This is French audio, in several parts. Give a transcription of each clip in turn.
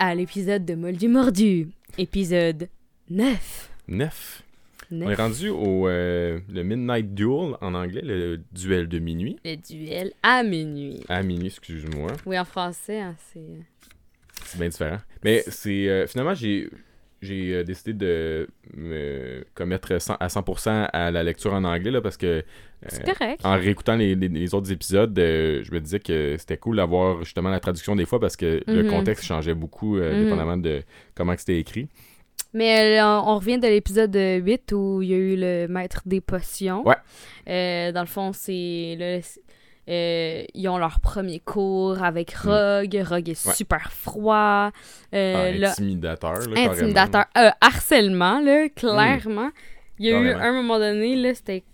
À l'épisode de Moldu Mordu, épisode 9. 9. On est rendu au euh, le Midnight Duel en anglais, le duel de minuit. Le duel à minuit. À minuit, excuse-moi. Oui, en français, hein, c'est... C'est bien différent. Mais c'est euh, finalement j'ai j'ai euh, décidé de me commettre 100 à 100% à la lecture en anglais là, parce que euh, en réécoutant les, les- les autres épisodes, euh, je me disais que c'était cool d'avoir justement la traduction des fois parce que le Mhm. contexte changeait beaucoup euh, Mhm. dépendamment de comment c'était écrit. Mais on revient de l'épisode 8 où il y a eu le maître des potions. Ouais. Dans le fond, c'est... euh, ils ont leur premier cours avec Mm. Rogue. Rogue est Ouais. super froid. Euh, Ah, intimidateur. Là, intimidateur. Euh, harcèlement, là, clairement. Il y a eu un moment donné, là, c'était.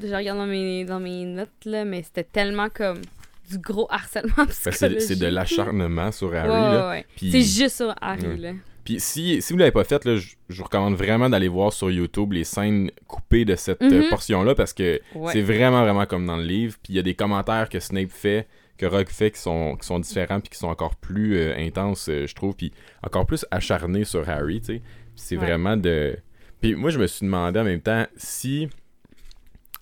Je regarde dans mes, dans mes notes, là, mais c'était tellement comme du gros harcèlement Fait que C'est psychologique. c'est de l'acharnement sur Harry. Ouais, C'est juste sur Harry, là. Puis si, si vous l'avez pas fait, là, je, je vous recommande vraiment d'aller voir sur YouTube les scènes coupées de cette euh, Mhm. portion-là parce que Ouais. c'est vraiment, vraiment comme dans le livre. Puis il y a des commentaires que Snape fait, que Rogue fait qui sont, qui sont différents puis qui sont encore plus euh, intenses, euh, je trouve. Puis encore plus acharnés sur Harry, tu sais. C'est Ouais. vraiment de... Puis moi, je me suis demandé en même temps si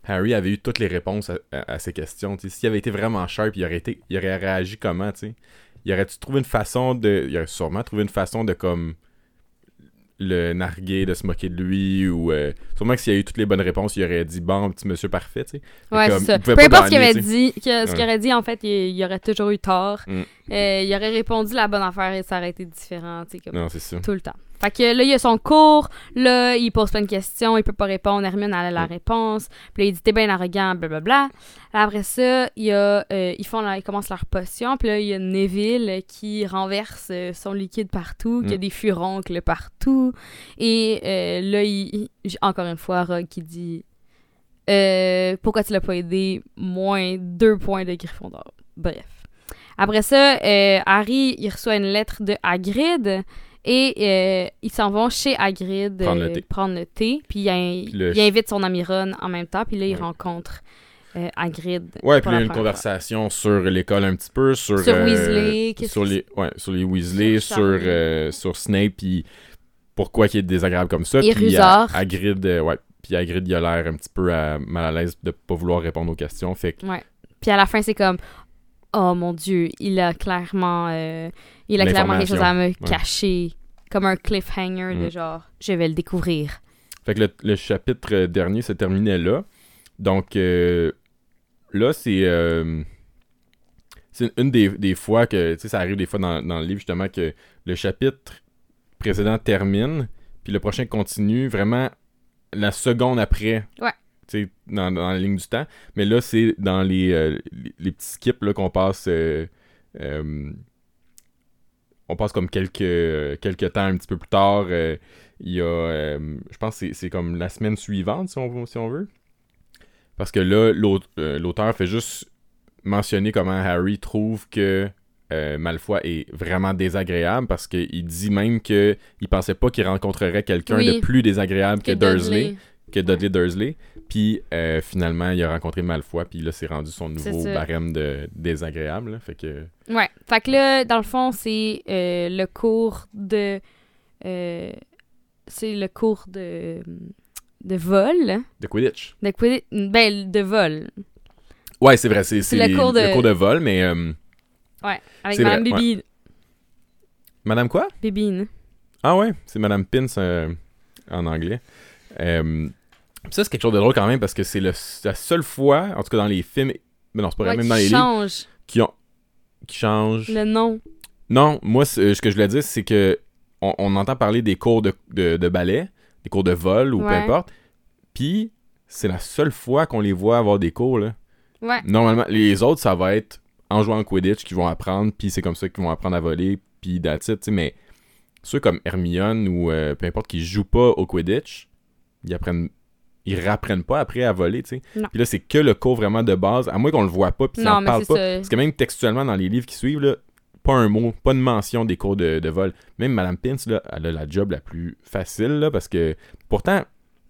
Harry avait eu toutes les réponses à, à- à ces questions. tu sais. S'il avait été vraiment sharp, il aurait, été, il aurait réagi comment, tu sais? Il aurait-tu trouvé une façon de... Il aurait sûrement trouvé une façon de, comme, le narguer, de se moquer de lui, ou... euh, sûrement que s'il y a eu toutes les bonnes réponses, il aurait dit « Bon, petit monsieur parfait », tu sais. Ouais, c'est ça. Peu importe ce qu'il avait dit, que- ce qu'il aurait dit, en fait, il, il aurait toujours eu tort. Mm. Euh, il aurait répondu la bonne affaire et ça aurait été différent, tu sais, comme Non, c'est ça. tout le temps. Fait que là, il y a son cours, là, il pose plein de questions, il peut pas répondre, Hermione a la réponse, puis là, il dit « T'es bien arrogant, blablabla. » Après ça, il y a, euh, ils, font la- ils commencent leur potion, puis là, il y a Neville qui renverse euh, son liquide partout, qui a Mm. des furoncles partout, et euh, là, il, il- encore une fois, Rogue qui dit euh, Pourquoi tu l'as pas aidé? Moins deux points de Gryffondor. » Bref. Après ça, euh, Harry, il reçoit une lettre de Hagrid et euh, ils s'en vont chez Hagrid Prendre le euh, thé. prendre le thé. Puis il, in- le il invite son ami Ron en même temps. Puis là, il Ouais. rencontre euh, Hagrid. Ouais, puis il y a une conversation sur l'école un petit peu, sur... Sur euh, Weasley, Sur les, ouais, sur les Weasley, Sur sur, Snape, puis pourquoi il est désagréable comme ça. Et puis Hagrid, ouais. Puis Hagrid, il a l'air un petit peu à- mal à l'aise de pas vouloir répondre aux questions. Fait que Ouais. Puis à la fin, c'est comme Oh mon Dieu, il a clairement, euh, il a clairement quelque chose à me ouais. cacher. Comme un cliffhanger de Mm. genre Je vais le découvrir. Fait que le, le chapitre euh, dernier se terminait là. Donc euh, là, c'est euh, c'est une des, des fois que, tu sais, ça arrive des fois dans, dans le livre justement que le chapitre précédent termine, puis le prochain continue vraiment la seconde après. Ouais. Tu sais, dans, dans la ligne du temps. Mais là, c'est dans les, euh, les, les petits skips qu'on passe. euh, on passe comme quelques, quelques temps un petit peu plus tard. euh, il y a, euh, je pense que c'est- comme la semaine suivante, si on, si on veut. Parce que là, euh, l'auteur fait juste mentionner comment Harry trouve que euh, Malfoy est vraiment désagréable parce qu'il dit même que il pensait pas qu'il rencontrerait quelqu'un Oui. de plus désagréable que, Dursley. Que Dudley Dursley. Puis euh, finalement, il a rencontré Malfoy, puis là, c'est rendu son nouveau barème de désagréable. là. Fait que Ouais. Fait que là, dans le fond, c'est euh, le cours de. euh, c'est le cours de. de vol. de Quidditch. De Quidditch- Ben, de vol. Ouais, c'est vrai, c'est le les- cours de- le cours de vol, mais Ouais. Avec Madame ouais. Bibine. Madame quoi? Bibine. Ah ouais, c'est Madame Pins euh, en anglais. Euh, ça, c'est quelque chose de drôle quand même parce que c'est la seule fois, en tout cas dans les films, mais non, c'est pas vrai, Ouais, même dans les livres, qui, ont, qui changent. le nom. Non, moi, c'est- ce que je voulais dire, c'est que on, on entend parler des cours de, de, de ballet, des cours de vol ou peu importe, puis c'est la seule fois qu'on les voit avoir des cours, là. Ouais. Normalement, les autres, ça va être en jouant au Quidditch qu'ils vont apprendre, puis c'est comme ça qu'ils vont apprendre à voler, puis it, tu sais, mais ceux comme Hermione ou euh, peu importe qui jouent pas au Quidditch, ils apprennent ils rapprennent pas après à voler, tu sais. Puis là, c'est que le cours vraiment de base, à moins qu'on le voit pas, puis mais parle c'est pas. ça. Parce que même textuellement, dans les livres qui suivent, là, pas un mot, pas de mention des cours de, de vol. Même Madame Pins, là, elle a la job la plus facile, là, parce que pourtant,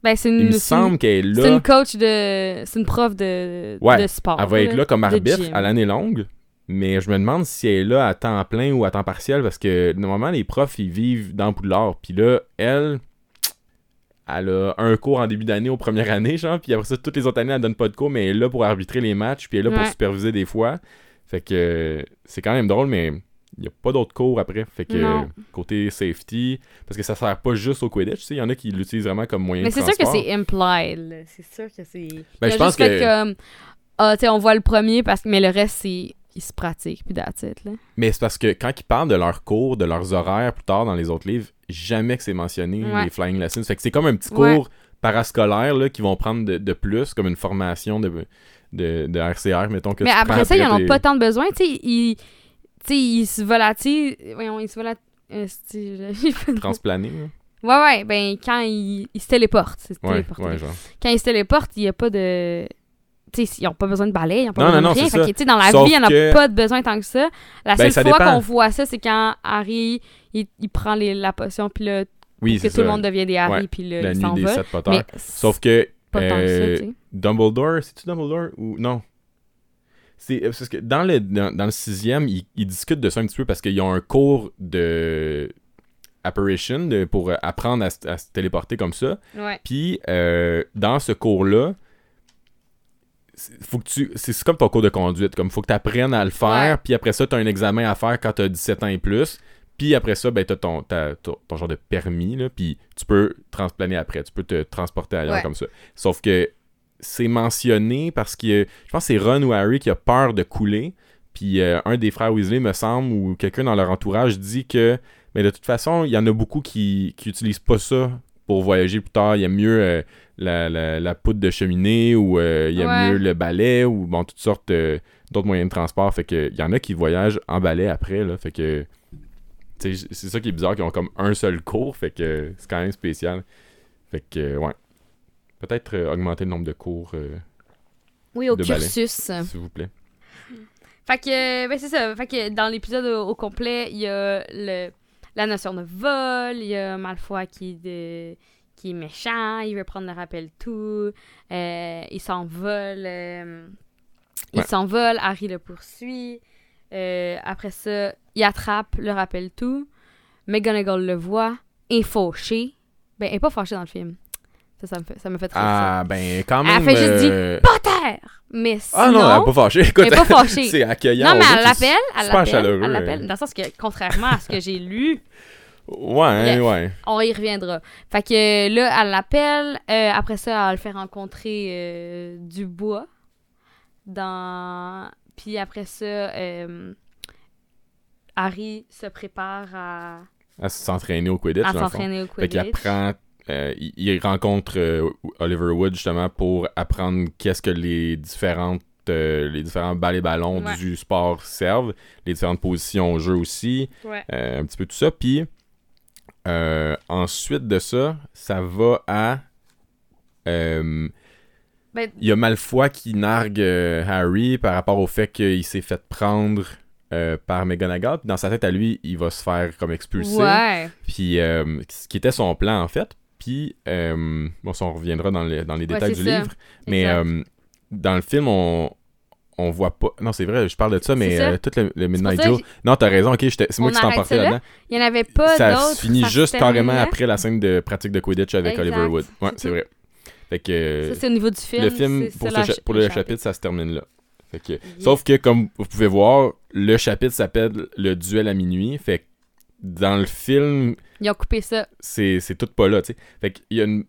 Ben, c'est une, il me c'est semble qu'elle est c'est là. une coach de. C'est une prof de, Ouais, de sport. Elle va être là comme arbitre à l'année longue. Mais je me demande si elle est là à temps plein ou à temps partiel parce que normalement les profs ils vivent dans Poudlard. Puis là, elle, elle a un cours en début d'année aux premières années, genre, puis après ça, toutes les autres années, elle donne pas de cours, mais elle est là pour arbitrer les matchs, puis elle est là pour superviser des fois. Fait que c'est quand même drôle, mais il n'y a pas d'autres cours après. Fait que Non. côté safety, parce que ça sert pas juste au Quidditch, tu sais, il y en a qui l'utilisent vraiment comme moyen Mais de c'est sûr que c'est implied. C'est sûr que c'est. Ben, je pense que- comme. Ah, tu sais, on voit le premier, parce mais le reste, c'est. Ils se pratiquent, puis that's it, là. Mais c'est parce que quand ils parlent de leurs cours, de leurs horaires plus tard dans les autres livres, jamais que c'est mentionné, Ouais. les flying lessons. Fait que c'est comme un petit Ouais. cours parascolaire là, qu'ils vont prendre de, de plus, comme une formation de, de, de RCR, mettons que Mais tu après ça, ils en ont pas tant de besoin. Tu sais, ils, ils se volatilisent. Voyons, ils se volatilisent. transplanés. là. ouais, ouais, ben, quand ils, ils se téléportent. Ouais, genre. Quand ils se téléportent, il n'y a pas de. Ils n'ont pas besoin de balai, ils n'ont pas Non, besoin non, de rien. Fait que, dans la Sauf vie, il n'y en a pas de besoin tant que ça. La Ben, seule fois qu'on voit ça, c'est quand Harry, il, il prend les, la potion, puis là, Oui, que tout le monde devient des Harry, puis là, La il s'en va. Mais Sauf que pas tant que euh, ça. Dumbledore, c'est-tu Dumbledore ou non? C'est euh, parce que dans le, dans, dans le sixième, ils, ils discutent de ça un petit peu parce qu'ils ont un cours de apparition de- pour apprendre à, se- à se téléporter comme ça. Ouais. Puis euh, dans ce cours-là, faut que tu c'est comme ton cours de conduite comme faut que tu apprennes à le faire puis après ça tu as un examen à faire quand tu as 17 ans et plus puis après ça ben tu as ton, t'as- ton, ton genre de permis là puis tu peux transplaner après tu peux te transporter ailleurs Ouais. comme ça sauf que c'est mentionné parce que je pense que c'est Ron ou Harry qui a peur de couler puis euh, un des frères Weasley me semble ou quelqu'un dans leur entourage dit que mais de toute façon il y en a beaucoup qui qui utilisent pas ça pour voyager plus tard il y a mieux euh, la, la, la poudre de cheminée ou euh, il y a Ouais. mieux le balai ou bon toutes sortes euh, d'autres moyens de transport fait que il y en a qui voyagent en balai après là fait que c'est ça qui est bizarre qu'ils ont comme un seul cours fait que c'est quand même spécial fait que ouais peut-être euh, augmenter le nombre de cours Oui, au de cursus. s'il vous plaît Fait que, ben c'est ça. Fait que dans l'épisode au, au complet, il y a le, la notion de vol, il y a Malfoy qui, de, qui est méchant, il veut prendre le rappel tout, euh, il s'envole, euh, il Ouais. s'envole, Harry le poursuit. Euh, après ça, il attrape le rappel tout. McGonagall le voit, est fauché. Ben, elle est pas fâchée dans le film. Ça, ça me fait, ça me fait très ça. ah ben quand Elle même fait juste dire, euh, Potter! Mais sinon... ah non elle est pas fâchée écoute elle est pas fâchée. c'est accueillant Non, mais elle l'appelle, elle elle l'appelle. Dans le sens que, contrairement à ce que j'ai lu, ouais Bref. ouais on y reviendra. Fait que là, elle l'appelle. euh, après ça, elle le fait rencontrer euh, Dubois. Dans... Puis après ça, euh, Harry se prépare à, à s'entraîner au Quidditch à s'entraîner au Fait qu'il apprend. euh, il, il rencontre Oliver Wood justement pour apprendre qu'est-ce que les différentes euh, les différents balles et ballons Ouais. du sport servent, les différentes positions au jeu aussi, Ouais. euh, un petit peu tout ça. Puis euh, ensuite de ça, ça va à euh, Ben, il y a Malfoy qui nargue euh, Harry par rapport au fait qu'il s'est fait prendre euh, par McGonagall. Puis dans sa tête à lui, il va se faire comme expulser. ouais. Puis, euh, ce qui était son plan, en fait. Puis, bon, ça, on reviendra dans, les- dans les détails du ça. livre. Mais dans le film, on, on voit pas. Non, c'est vrai, je parle de ça, mais ça. euh, tout le, le Midnight Joe. Non, t'as raison, ok, c'est moi On qui t'en partais là-dedans. Il n'y en avait pas Ça finit juste carrément après la scène de pratique de Quidditch avec Exact. Oliver Wood. Ouais, C'est vrai. Fait que Ça, c'est au niveau du film. le film, pour, ce ch- le chapitre, ça se termine là. Fait que. Sauf que, comme vous pouvez voir, le chapitre s'appelle Le duel à minuit. Fait que dans le film, Ils ont coupé ça. c'est c'est tout pas là, tu sais. Fait qu'il y a une...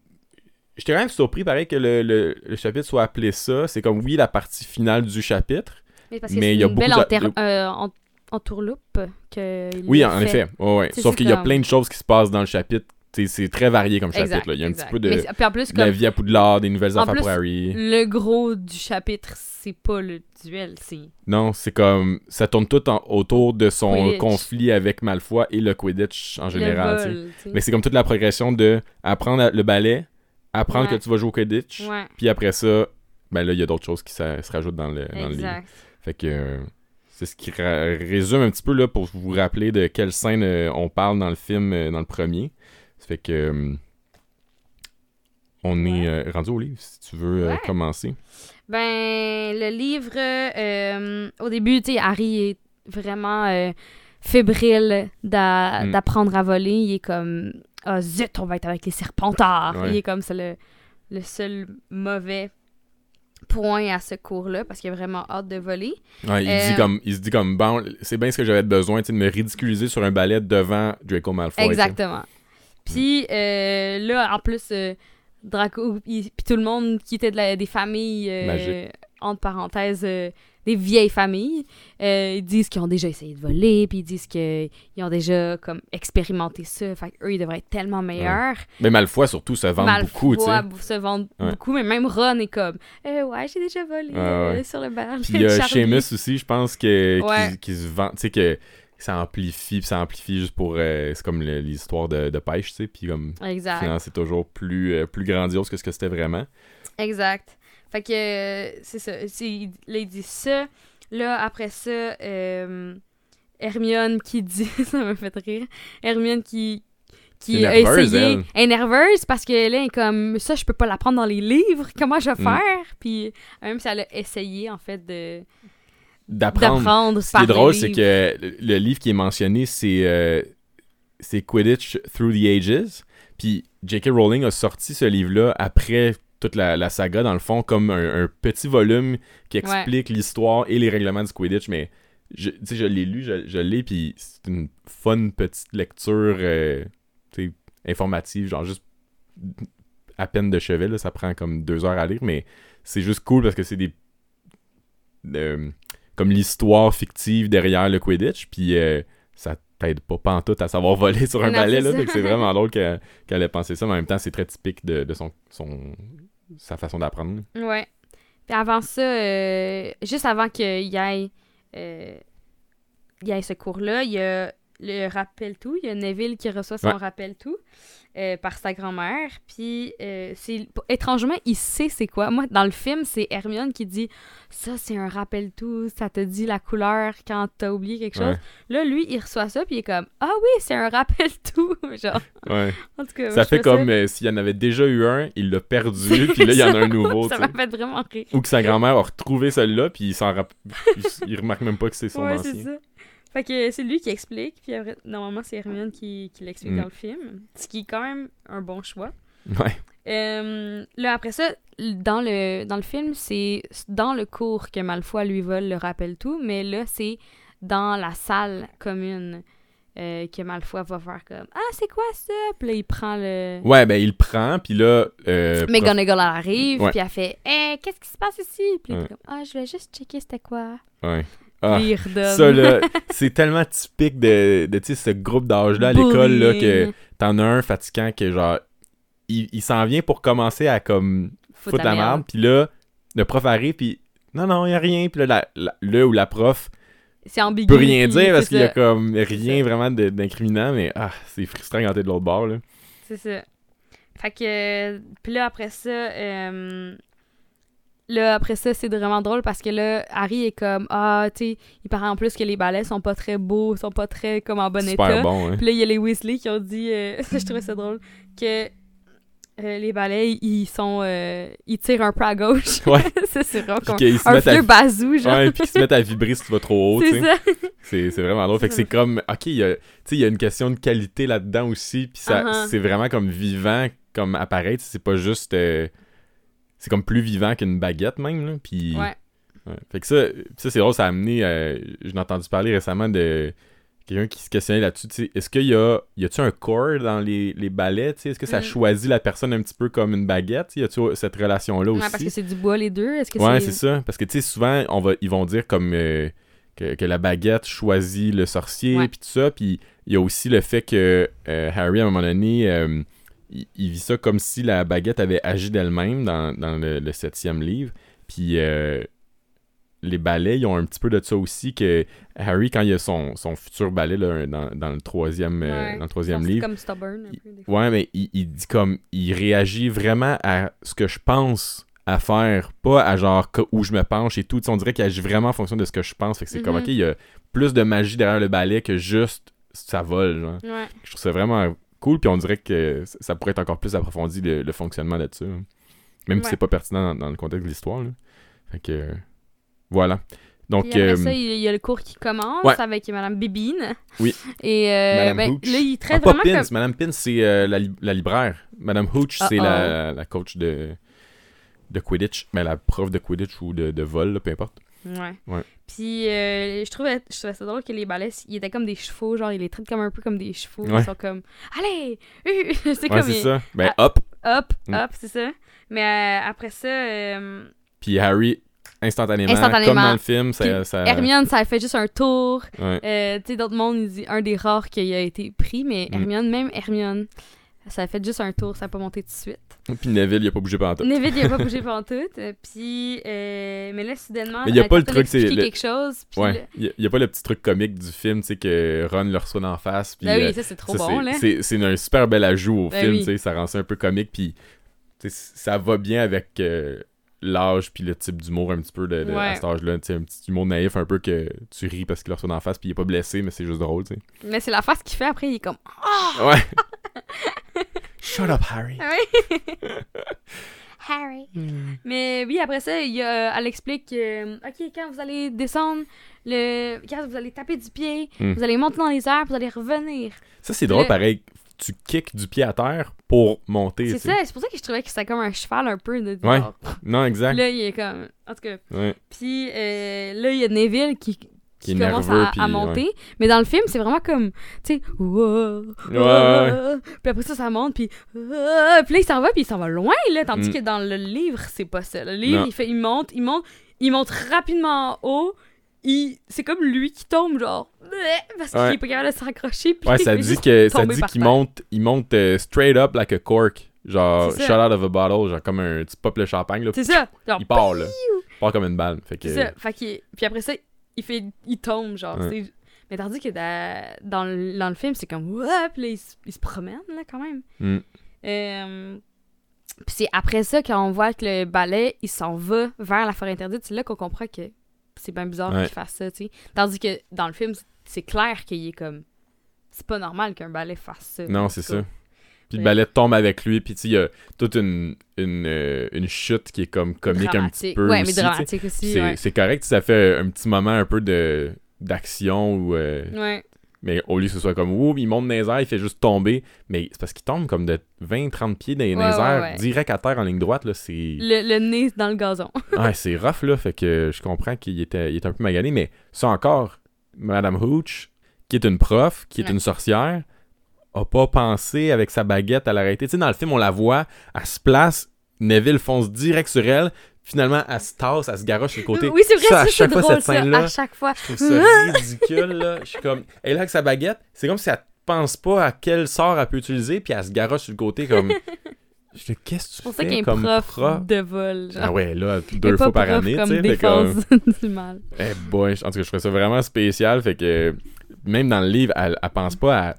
J'étais quand même surpris, pareil, que le, le- le chapitre soit appelé ça. C'est comme, oui, la partie finale du chapitre. Mais parce que Mais c'est il y a une belle beaucoup enter- de- euh, en- entourloupe que Oui, en fait. effet. Ouais, ouais. Sauf qu'il y a comme- plein de choses qui se passent dans le chapitre. C'est très varié comme chapitre. Là. Il y a un exact. petit peu de, Mais puis en plus, de la comme vie à Poudlard, des nouvelles En affaires pour Harry. le gros du chapitre, c'est pas le duel, c'est... Non, c'est comme... Ça tourne tout en- autour de son Quidditch. conflit avec Malfoy et le Quidditch en général, vol. Mais c'est comme toute la progression de apprendre le ballet, apprendre Ouais. que tu vas jouer au Quidditch, Ouais, puis après ça, ben là, il y a d'autres choses qui se rajoutent dans le, dans le livre. exact. Fait que euh, c'est ce qui résume un petit peu là pour vous rappeler de quelle scène euh, on parle dans le film, euh, dans le premier. Ça fait que on est Ouais. rendu au livre si tu veux commencer. Ben, le livre, au début, tu sais, Harry est vraiment fébrile Mm. d'apprendre à voler. Il est comme, ah zut, on va être avec les serpentards. Ouais. Il est comme, c'est le, le seul mauvais point à ce cours-là parce qu'il a vraiment hâte de voler. Ouais, il, Euh, dit comme, il se dit comme, bon, c'est bien ce que j'avais besoin, de me ridiculiser sur un balai devant Draco Malfoy. Exactement. Puis euh, là, en plus, euh, Draco, puis tout le monde qui était de la- des familles, euh, entre parenthèses, des vieilles familles, euh, ils disent qu'ils ont déjà essayé de voler, puis ils disent qu'ils ont déjà comme expérimenté ça. Fait qu'eux, ils devraient être tellement meilleurs. Mais Malfoy, surtout, se vend Malfoy beaucoup, tu sais. se vendent Ouais. beaucoup, mais même Ron est comme euh, Ouais, j'ai déjà volé Ouais, euh, sur le bar. Puis il y a. Seamus aussi, je pense, que, qui, qui se vend, tu sais, que ça amplifie, puis ça amplifie juste pour. euh, c'est comme le- l'histoire de, de pêche, tu sais, puis comme. Exact. c'est toujours plus, euh, plus grandiose que ce que c'était vraiment. Exact. Fait que euh, c'est ça. C'est, là, il dit ça. Là, après ça, euh, Hermione qui dit. ça m'a fait rire. Hermione qui. Qui a essayé. elle. Elle est nerveuse parce que là, elle est comme ça, je peux pas l'apprendre dans les livres. Comment je vais Mm. faire? Puis, même si elle a essayé, en fait, de, D'apprendre. Ce qui est drôle, c'est que le, livre qui est mentionné, c'est euh, c'est Quidditch Through the Ages. Puis J.K. Rowling a sorti ce livre-là après toute la, la saga, dans le fond, comme un, un petit volume qui explique l'histoire et les règlements du Quidditch. Mais je, tu sais, je l'ai lu, je, je l'ai, puis c'est une fun petite lecture euh, informative, genre juste à peine de chevet. là, ça prend comme deux heures à lire, mais c'est juste cool parce que c'est des. euh, comme l'histoire fictive derrière le Quidditch, puis euh, ça t'aide pas pantoute à savoir voler sur un Non, balai, c'est là, c'est vraiment drôle qu'elle qu'elle ait pensé ça, mais en même temps, c'est très typique de, de son, son, sa façon d'apprendre. Ouais. Puis avant ça, euh, juste avant qu'il y ait, euh, il y ait ce cours-là, il y a le rappel tout. Il y a Neville qui reçoit son Ouais. rappel tout euh, par sa grand-mère. Puis euh, c'est étrangement, il sait c'est quoi. Moi, dans le film, c'est Hermione qui dit ça, c'est un rappel tout. Ça te dit la couleur quand t'as oublié quelque chose. Ouais. Là, lui, il reçoit ça puis il est comme ah oui, c'est un rappel tout. Genre, Ouais. en tout cas, ça fait comme euh, s'il y en avait déjà eu un, il l'a perdu, puis là, il y en a un nouveau, ça m'a fait vraiment rire. Ou que sa grand-mère a retrouvé celui-là, puis il s'en rapp- il, remarque même pas que c'est son Ouais, ancien. Fait que c'est lui qui explique, puis après, normalement c'est Hermione qui, qui l'explique Mm. dans le film, ce qui est quand même un bon choix. Ouais. Euh, là, après ça, dans le, dans le film, c'est dans le cours que Malfoy lui vole le rappel tout, mais là, c'est dans la salle commune euh, que Malfoy va faire comme Ah, c'est quoi ça? Puis là, il prend le. Ouais, ben il prend, puis là... Euh, McGonagall arrive, puis elle fait Eh, qu'est-ce qui se passe ici? Puis il est comme Ah, je voulais juste checker c'était quoi. Ouais. Ah, Puis ça, là, c'est tellement typique de, de ce groupe d'âge-là à l'école, là, que t'en as un fatigant que, genre, il, il s'en vient pour commencer à, comme, Foutre la merde, puis là, le prof arrive, puis non, non, il a rien, puis là, la, la- le ou la prof C'est ambigu. peut rien dire parce qu'il y a comme rien vraiment d'incriminant, mais ah, c'est frustrant quand t'es de l'autre bord, là. C'est ça. Fait que. Puis là, après ça. euh, Là, après ça, c'est vraiment drôle parce que là, Harry est comme Ah, tu sais, il paraît en plus que les balais sont pas très beaux, sont pas très comme en bon Super état. bon, hein. Puis là, il y a les Weasley qui ont dit, euh, je trouvais ça drôle, que euh, les balais, ils sont. euh, ils tirent un peu à gauche. Ouais. ça, c'est se un à- vieux bazou, genre. Ouais, puis qu'ils se mettent à vibrer si tu vas trop haut, tu c'est sais. C'est vraiment drôle. Fait que c'est comme, ok, il y a, tu sais, il y a une question de qualité là-dedans aussi, puis ça, Uh-huh. c'est vraiment comme vivant comme sais, c'est pas juste, euh, c'est comme plus vivant qu'une baguette même, là, puis... Ouais. ouais. Fait que ça, ça c'est drôle, ça a amené, euh, j'ai entendu parler récemment de quelqu'un qui se questionnait là-dessus, tu sais, est-ce qu'il y a, y a-tu un corps dans les, les sais, est-ce que ça Mm. choisit la personne un petit peu comme une baguette, y a-tu cette relation-là Ouais, aussi? parce que c'est du bois, les deux. Est-ce que Ouais, c'est. ça. Parce que, tu sais, souvent, on va, ils vont dire comme euh, que, que la baguette choisit le sorcier, puis tout ça. Puis il y a aussi le fait que euh, Harry, à un moment donné, euh, il, il vit ça comme si la baguette avait agi d'elle-même dans, dans le, le septième livre. Puis euh, les balais, ils ont un petit peu de ça aussi, que Harry, quand il a son, son futur balai là, dans, dans le troisième, euh, Ouais. dans le troisième livre, comme stubborn un peu. Des fois. Ouais, mais il, il dit comme. Il réagit vraiment à ce que je pense à faire, pas à genre où je me penche et tout. On dirait qu'il agit vraiment en fonction de ce que je pense. Fait que c'est comme, Mhm. ok, il y a plus de magie derrière le balai que juste ça vole, genre. Ouais. Je trouve ça vraiment cool, puis on dirait que ça- pourrait être encore plus approfondi le, le fonctionnement de ça. Même si c'est pas pertinent dans, dans le contexte de l'histoire. Fait que, euh, voilà. Donc, après euh, ça, il y a le cours qui commence Ouais. avec Madame Bibine. Oui. Et euh, Madame ben, Hooch. là, il ah, traite pas vraiment Pins, comme... Madame Pins, c'est euh, la, li- la libraire. Madame Hooch, c'est Uh-oh. la, la coach de, de Quidditch. Mais la prof de Quidditch ou de, de vol, là, peu importe. Ouais. Ouais. Puis euh, je trouvais je trouvais ça drôle que les balais, ils étaient comme des chevaux, genre ils les traitent comme un peu comme des chevaux. Ouais. Ils sont comme allez, euh, c'est Ouais, comme c'est ça. Ben, Ah. hop. hop, Mm. hop, c'est ça. Mais euh, après ça, Puis Harry, instantanément, Instantanément. comme dans le film, ça... Ça Hermione, ça a fait juste un tour. tu sais, d'autres mondes, ils disent un des rares qui a été pris, mais Mm. Hermione, même Hermione, ça a fait juste un tour, ça n'a pas monté tout de suite. Puis Neville, il a pas bougé pendant tout. Neville, il a pas bougé pendant tout. euh, Puis, euh, mais là, soudainement, Mais il y a pas le truc, c'est le- quelque chose. Puis Ouais. Il y, a pas le petit truc comique du film, tu sais, que Ron le reçoit d'en face. Puis, Ben euh, oui, ça, c'est trop ça, bon, là. c'est- un super bel ajout au Ben film, oui. tu sais, ça rend ça un peu comique, puis ça va bien avec euh, l'âge puis le type d'humour un petit peu de, de- à Ouais. cet âge-là, tu sais, un petit humour naïf un peu que tu ris parce qu'il le reçoit d'en face, puis il est pas blessé, mais c'est juste drôle, tu sais. Mais c'est la face qu'il fait après, il est comme. Ouais. Shut up, Harry. Ah oui! Harry. Mais oui, après ça, il y a, elle explique que, OK, quand vous allez descendre, le, quand vous allez taper du pied, Hmm. vous allez monter dans les airs, vous allez revenir. Ça, c'est drôle, Le- pareil. Tu kicks du pied à terre pour monter, C'est ça, c'est pour ça que je trouvais que c'était comme un cheval un peu. De, Ouais. Non, exact. là, il est comme. En tout cas. Ouais. Puis euh, là, il y a Neville qui, qui, commence nerveux, à, puis, à monter. Mais dans le film, c'est vraiment comme, tu sais, Ouais. Puis après ça, ça monte, puis puis là, il s'en va, puis il s'en va loin, là. Tandis Mm. que dans le livre, c'est pas ça. Le livre, Non. il, fait, il monte, il monte, il monte rapidement en haut. C'est comme lui qui tombe, genre, parce qu'il Ouais. est pas capable de s'accrocher. Ouais, ça dit que ça dit qu'il monte, il monte euh, straight up like a cork, genre shot out of a bottle, genre comme un tu pop le champagne là, C'est ça. Genre, il part là, il part comme une balle, fait que C'est ça. Fait qu'il- Puis après ça, il fait, il tombe, genre. Ouais. Mais tandis que dans, dans, le, dans le film, c'est comme, ouais, puis là, il, se- il se promène, là, quand même. Hmm. Euh, Puis c'est après ça, quand on voit que le balai, il s'en va vers la forêt interdite, c'est là qu'on comprend que c'est bien bizarre Ouais. qu'il fasse ça, tu sais. Tandis que dans le film, c'est clair qu'il est comme. C'est pas normal qu'un balai fasse ça. non c'est ça. Puis le balai tombe avec lui, puis il y a toute une une, euh, une chute qui est comme comique un petit peu Ouais, aussi, mais dramatique aussi. C'est Ouais. correct, ça fait un petit moment un peu de d'action ou euh, ouais. mais au lieu que ce soit comme ouh, il monte dans les airs, il fait juste tomber, mais c'est parce qu'il tombe comme de 20 30 pieds dans les airs, direct à terre en ligne droite là, c'est Le, le nez dans le gazon. ouais, c'est rough, là. Fait que je comprends qu'il était, il était un peu magané. Mais ça encore, Madame Hooch, qui est une prof, qui est Ouais. une sorcière, a pas pensé avec sa baguette à l'arrêter. Tu sais, dans le film, on la voit, elle se place, Neville fonce direct sur elle. Finalement, elle se tasse, elle se garoche sur le côté. Oui, c'est vrai, Ça, à chaque c'est fois, drôle, cette scène-là, À chaque fois. Je trouve ça ridicule, là. Je suis comme... Elle est là avec sa baguette, c'est comme si elle pense pas à quel sort elle peut utiliser, puis elle se garoche sur le côté comme... Je dis, qu'est-ce que tu ça fais qu'il y a un comme prof, prof? de vol. Genre. Ah ouais, là, deux fois par année, tu sais. fait comme- du mal. Eh boy, en tout cas, je trouvais ça vraiment spécial. Fait que même dans le livre, elle, elle pense pas à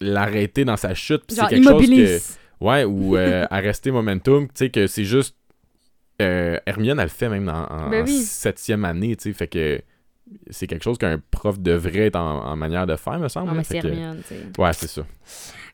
l'arrêter dans sa chute. puis c'est quelque chose que. Ouais, ou euh, arrêter momentum. Tu sais, que c'est juste. euh, Hermione, elle le fait même dans, en, Ben en oui. septième année, tu sais. Fait que c'est quelque chose qu'un prof devrait être en, en manière de faire, me semble. Non, mais c'est que-. Ouais, c'est ça.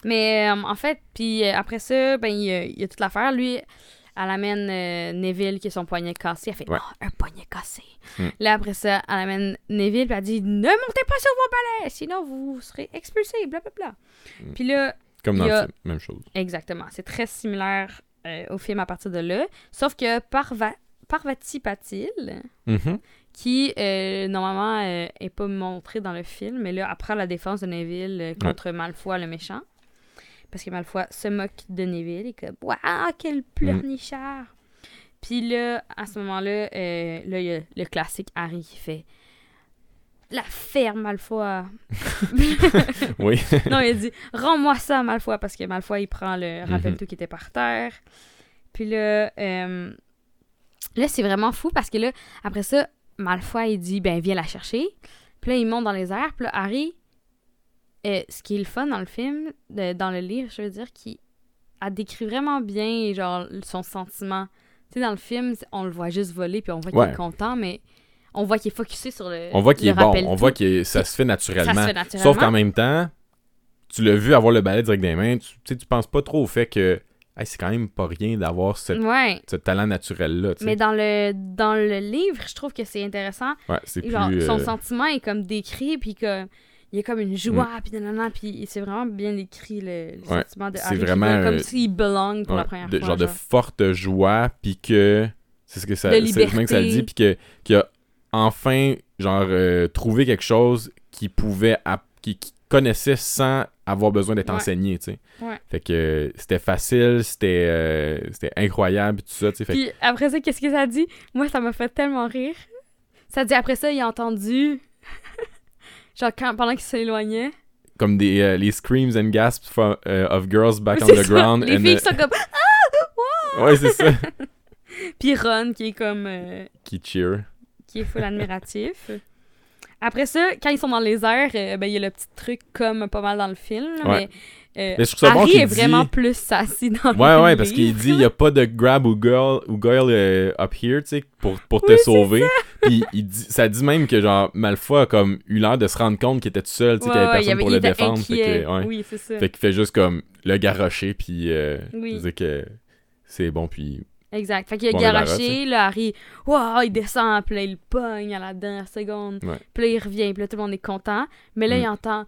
Mais euh, en fait, puis euh, après ça, ben, il y, a- il y a toute l'affaire. Lui, elle amène euh, Neville qui a son poignet cassé. Elle fait Ouais. Oh, un poignet cassé. Hmm. Là, après ça, elle amène Neville puis elle dit Ne montez pas sur vos balais, sinon vous serez expulsés, blablabla. Hmm. Puis là, Comme dans le a- film, même chose. exactement, c'est très similaire euh, au film à partir de là. Sauf que Parva Parvati Patil, Mhm. Qui euh, normalement euh, est pas montré dans le film, mais là apprend la défense de Neville euh, contre Malfoy le méchant. Parce que Malfoy se moque de Neville et que Waouh, quel pleurnichard! Puis là, à ce moment-là, euh, là, il y a le classique Harry qui fait La ferme, Malfoy! Oui. non, il dit Rends-moi ça, Malfoy, parce que Malfoy, il prend le Mhm. rappel tout qui était par terre. Puis là, là, c'est vraiment fou parce que là, après ça, Malfoy, il dit Ben, viens la chercher. Puis là, il monte dans les airs. Puis là, Harry, euh, ce qui est le fun dans le film, de- dans le livre, je veux dire, qui elle décrit vraiment bien, genre, son sentiment. Tu sais, dans le film, on le voit juste voler, puis on voit qu'il est content, mais on voit qu'il est focusé sur le. On voit qu'il est bon. On voit que ça se fait Ça naturellement. se fait naturellement. Sauf qu'en même temps, tu l'as vu avoir le balai direct des mains, tu tu sais, tu penses pas trop au fait que hey, c'est quand même pas rien d'avoir ce, Ouais. ce talent naturel-là. Mais dans le, dans le livre, je trouve que c'est intéressant. Ouais, c'est plus. Genre, son euh, sentiment est comme décrit, puis que il y a comme une joie, Mm. puis nanana, puis c'est vraiment bien décrit le, le Ouais, sentiment de c'est Harry qui vraiment, comme euh, s'il belong pour la première de, fois. genre de forte joie, puis que. C'est ce que ça. C'est même que ça le dit, puis que qu'il a enfin, genre, euh, trouvé quelque chose qu'il pouvait. Qu'il connaissait sans avoir besoin d'être Ouais. enseigné, tu sais. Ouais. Fait que euh, c'était facile, c'était euh, c'était incroyable, tout ça, tu sais. Fait Puis après ça, qu'est-ce que ça dit? Moi, ça m'a fait tellement rire. Ça dit après ça, il a entendu. genre, quand, pendant qu'il s'éloignait. comme des euh, les screams and gasps from- euh, of girls back on the ça, ground. Les and, filles qui sont comme. Ouais, c'est ça. Puis Ron qui est comme. euh, Qui cheer. qui est full admiratif. Après ça, quand ils sont dans les airs, euh, ben, il y a le petit truc comme pas mal dans le film. Ouais. Mais, euh, Mais je trouve ça bon Harry qu'il est dit- vraiment plus sassy dans Ouais, le ouais, parce qu'il dit il n'y a pas de grab ou girl ou girl euh, up here, tu sais, pour, pour te Oui, sauver. Puis il dit, ça dit même que, genre, Malfoy a comme eu l'air de se rendre compte qu'il était tout seul, tu sais, Ouais, qu'il y avait personne avait- pour le défendre. Fait inquiet. que, ouais. Oui, c'est ça. Fait qu'il fait juste comme le garrocher, puis Oui. que c'est bon, puis. Exact. Fait qu'il a Bon, mais garoché, là, Harry, wow, il descend, puis là, il pogne à la dernière seconde. Ouais. Puis là, il revient, puis là, tout le monde est content. Mais là, Mm. il entend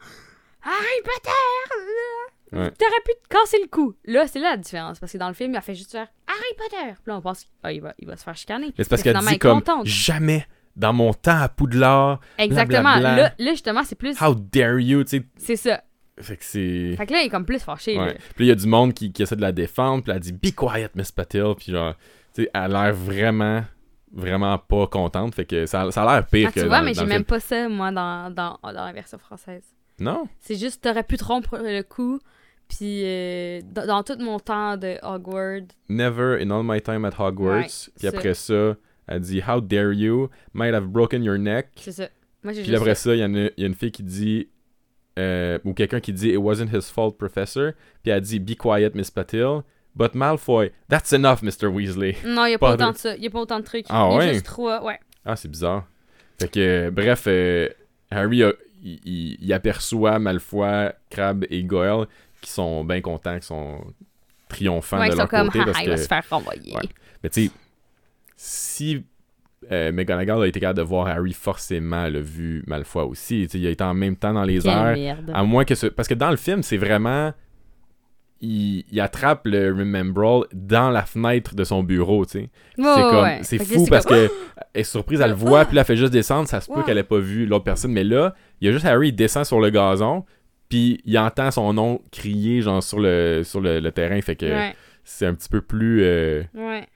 Harry Potter! Ouais. T'aurais pu te casser le cou. Là, c'est là la différence, parce que dans le film, il a fait juste faire Harry Potter! Puis là, on pense qu'il ah, va, il va se faire chicaner. Mais c'est parce qu'elle dit comme contente. jamais dans mon temps à Poudlard, Exactement. Là, là, justement, c'est plus. how dare you, tu sais. C'est ça. Fait que c'est. Fait que là, il est comme plus fâché. Ouais. Puis là, il y a du monde qui, qui essaie de la défendre, puis elle dit Be quiet, Miss Patil. Puis genre, tu sais, elle a l'air vraiment, vraiment pas contente. Fait que ça, ça a l'air pire Ah, que. tu vois, dans- mais j'ai même pas ça, moi, dans, dans, dans la version française. Non? C'est juste, t'aurais pu te rompre le cou, puis euh, dans, dans tout mon temps de Hogwarts, Never in all my time at Hogwarts. Ouais, puis après ça, elle dit How dare you, might have broken your neck. c'est ça. Moi, j'ai Puis juste après ça. il y, y a une fille qui dit. Euh, ou quelqu'un qui dit It wasn't his fault, professor. Puis elle dit Be quiet, Miss Patil. But Malfoy, that's enough, Mr. Weasley. Non, il y a pas, autant de- ça. Il a pas autant de trucs. Ah il y a ouais? juste trois, ouais. Ah, c'est bizarre. Fait que, euh, bref, euh, Harry, a- il, il- il aperçoit Malfoy, Crabbe et Goyle qui sont bien contents, qui sont triomphants ouais, de ils leur sont comme, côté. parce il que, va se faire renvoyer. Ouais. Mais tu sais, si euh, McGonagall a été capable de voir Harry, forcément, elle a vu Malfoy aussi. Tu sais, il a été en même temps dans les Quelle airs. merde. À moins que ce... Parce que dans le film, c'est vraiment... Il, il attrape le Remembrall dans la fenêtre de son bureau, tu sais. C'est ouais, comme... ouais. C'est fou parce comme, que elle est surprise, elle le voit, puis là, elle fait juste descendre. Ça se peut qu'elle ait pas vu l'autre personne. Mais là, il y a juste Harry, il descend sur le gazon, puis il entend son nom crier, genre, sur le, sur le, le terrain. Fait que Ouais, c'est un petit peu plus... euh, ouais.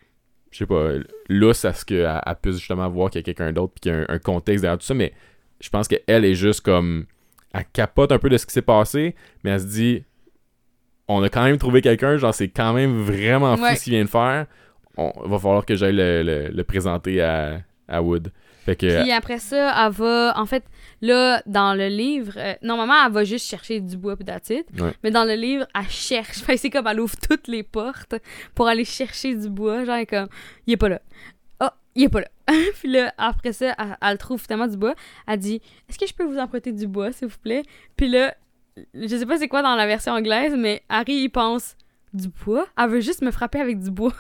Je sais pas, lousse à ce qu'elle elle puisse justement voir qu'il y a quelqu'un d'autre puis qu'il y a un, un contexte derrière tout ça, mais je pense qu'elle est juste comme. Elle capote un peu de ce qui s'est passé, mais elle se dit on a quand même trouvé quelqu'un, genre c'est quand même vraiment fou Ouais. ce qu'il vient de faire. On, va falloir que j'aille le, le- le présenter à, à Wood. Fait que. Puis après ça, elle va. En fait, là, dans le livre, euh, normalement, elle va juste chercher du bois puis it. Ouais. Mais dans le livre, elle cherche. Fait c'est comme elle ouvre toutes les portes pour aller chercher du bois. Genre, comme, il est pas là. Oh, il est pas là. puis là, après ça, elle, elle trouve finalement du bois. Elle dit Est-ce que je peux vous emprunter du bois, s'il vous plaît? Puis là, je sais pas c'est quoi dans la version anglaise, mais Harry, il pense Du bois? Elle veut juste me frapper avec du bois.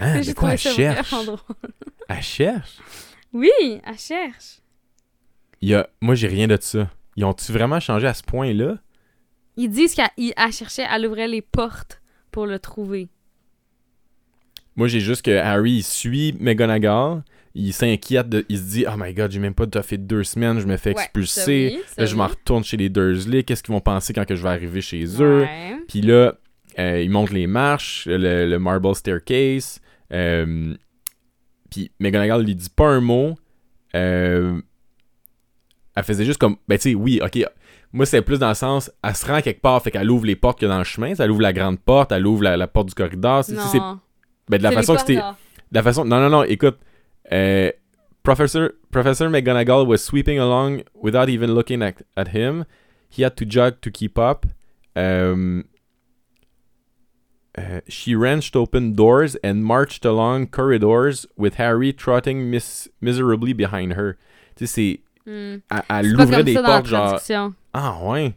Hein, de quoi elle cherche? Elle cherche? Oui, elle cherche. Y a... Moi, j'ai rien de ça. Ils ont-tu vraiment changé à ce point-là? Ils disent qu'elle cherchait, elle ouvrait les portes pour le trouver. Moi, j'ai juste que Harry, il suit McGonagall. Il s'inquiète, de- il se dit Oh my god, j'ai même pas fait deux semaines, je me fais expulser. là, je m'en retourne chez les Dursley. Qu'est-ce qu'ils vont penser quand que je vais arriver chez eux? Ouais. Puis là, euh, il monte les marches, le, le marble staircase. euh, puis McGonagall lui dit pas un mot. Euh, elle faisait juste comme. Ben, tu sais, oui, ok. Moi, c'est plus dans le sens, elle se rend quelque part, fait qu'elle ouvre les portes qu'il y a dans le chemin. Elle ouvre la grande porte, elle ouvre la, la porte du corridor. C'est- ben, de la façon que c'était. De la façon. Non, non, non, écoute. Euh, Professor, Professor McGonagall was sweeping along without even looking at, at him. He had to jog to keep up. Um, uh, she wrenched open doors and marched along corridors with Harry trotting mis miserably behind her. Tu sais, ouvrait comme des ça dans la portes, genre. Ah, ouais.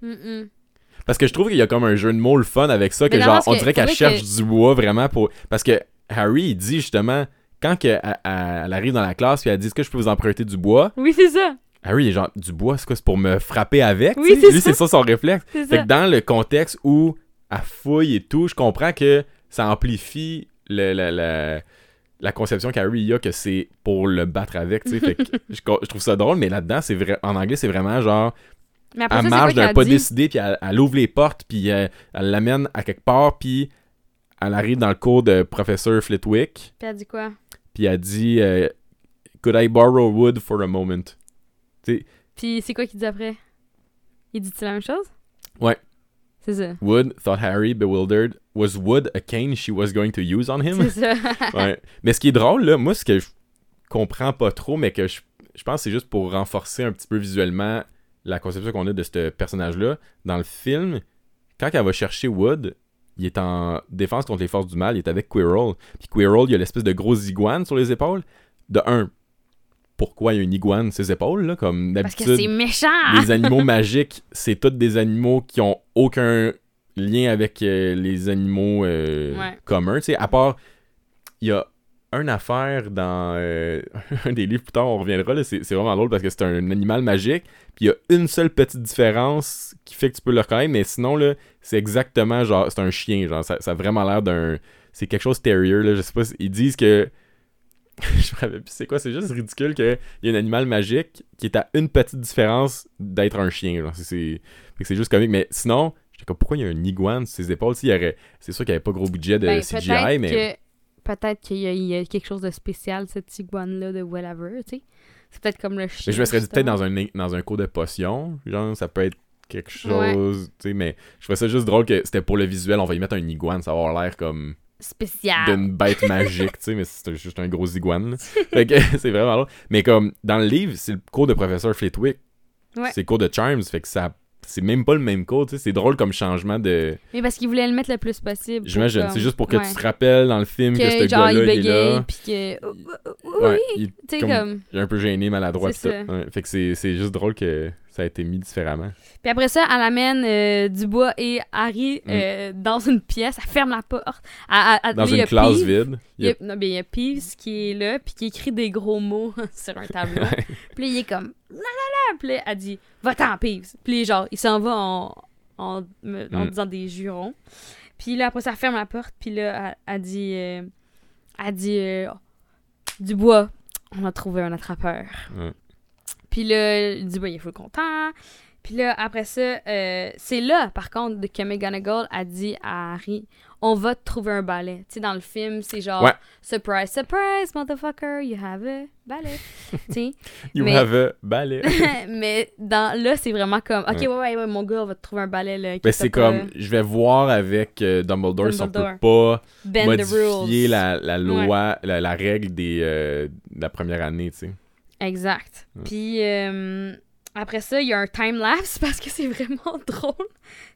Parce que je trouve qu'il y a comme un jeu de mots le fun avec ça, que Mais genre, on que dirait qu'elle cherche du bois vraiment pour. Parce que Harry, il dit justement, quand que, elle, arrive dans la classe, puis elle dit Est-ce que je peux vous emprunter du bois? Oui, c'est ça. Harry, il est genre Du bois, c'est quoi C'est pour me frapper avec Oui, Lui, ça. c'est ça son réflexe. C'est Fait ça. que dans le contexte où elle fouille et tout, je comprends que ça amplifie le- le- le- la conception qu'Harry a que c'est pour le battre avec, tu sais. Je, trouve ça drôle, mais là-dedans, c'est vrai, en anglais, c'est vraiment genre, Mais après elle ça, marche d'un pas dit? décidé, puis elle, elle ouvre les portes, puis euh, elle l'amène à quelque part, puis elle arrive dans le cours de professeur Flitwick, Puis elle dit quoi? puis elle dit euh, Could I borrow wood for a moment? Puis c'est quoi qu'il dit après? Il dit-tu la même chose? Ouais. C'est ça. Wood, thought Harry, bewildered. Was wood a cane she was going to use on him? C'est ça. ouais. Mais ce qui est drôle, là, moi, ce que je comprends pas trop, mais que je, je pense que c'est juste pour renforcer un petit peu visuellement la conception qu'on a de ce personnage-là. Dans le film, quand elle va chercher Wood, il est en défense contre les forces du mal, il est avec Quirrell. Puis Quirrell, il a l'espèce de grosse iguane sur les épaules. De un, pourquoi il y a une iguane sur ses épaules, là, comme Parce que d'habitude c'est méchant! les animaux magiques, c'est tous des animaux qui ont aucun lien avec euh, les animaux euh, Ouais. communs. Tu sais, à part, il y a une affaire dans euh, un des livres plus tard, on reviendra, là, c'est c'est vraiment drôle parce que c'est un animal magique, puis il y a une seule petite différence qui fait que tu peux le reconnaître, mais sinon, là, c'est exactement genre, c'est un chien, genre, ça, ça a vraiment l'air d'un. C'est quelque chose de terrier, là, je sais pas, ils disent que. je me rappelle plus c'est quoi, c'est juste ridicule qu'il y a un animal magique qui est à une petite différence d'être un chien, c'est- juste comique, mais sinon. J'étais comme, pourquoi il y a un iguane sur ses épaules? Aurait... C'est sûr qu'il n'y avait pas gros budget de Ben, CGI, peut-être mais. que peut-être qu'il y, y a quelque chose de spécial cette iguane là de whatever, tu sais. C'est peut-être comme le chien. Mais je me serais dit peut-être dans un, dans un cours de potion, genre ça peut être quelque Ouais. chose, tu sais, mais je trouvais ça juste drôle que c'était pour le visuel, on va y mettre un iguane, ça va avoir l'air comme spécial. d'une bête magique, tu sais, mais c'est juste un gros iguane. là. fait que c'est vraiment drôle. Mais comme dans le livre, c'est le cours de professeur Flitwick. Ouais. C'est le cours de Charms, fait que ça c'est même pas le même cours, tu sais, c'est drôle comme changement de Mais parce qu'il voulait le mettre le plus possible. j'imagine, c'est juste pour que ouais. tu te rappelles dans le film que, que ce gars-là il il est bégaye là. puis que oui, Ouais, il- tu sais comme- comme il est un peu gêné, maladroit pis ça. Ouais, fait que c'est juste drôle que ça a été mis différemment. Puis après ça, elle amène euh, Dubois et Harry Mm. euh, dans une pièce, elle ferme la porte. Elle- elle- elle- Dans une classe Peeves, vide. Il y a, non, mais il y a Peeves qui est là, puis qui écrit des gros mots sur un tableau. puis il est comme la la la. Puis elle dit Va-t'en, Peeves. Puis genre, il s'en va en, en, Mm. disant des jurons. Puis là, après ça, elle ferme la porte, puis là, elle, elle dit euh, Elle dit euh, Dubois, on a trouvé un attrapeur. Puis là, il est full content. Puis là, après ça, euh, c'est là, par contre, que McGonagall a dit à Harry On va te trouver un balai. Tu sais, dans le film, c'est genre Ouais. Surprise, surprise, motherfucker, you have a balai. tu sais? You Mais- have a balai. Mais dans, là, c'est vraiment comme Ok, Ouais. ouais, ouais, mon gars, on va te trouver un balai. Là, Ben, inquiète c'est comme, je vais voir avec euh, Dumbledore, si on peut Dumbledore. pas Bend modifier la, la loi, la, la règle des, euh, de la première année, tu sais. Exact. Ouais. Puis euh, après ça, il y a un time-lapse parce que c'est vraiment drôle.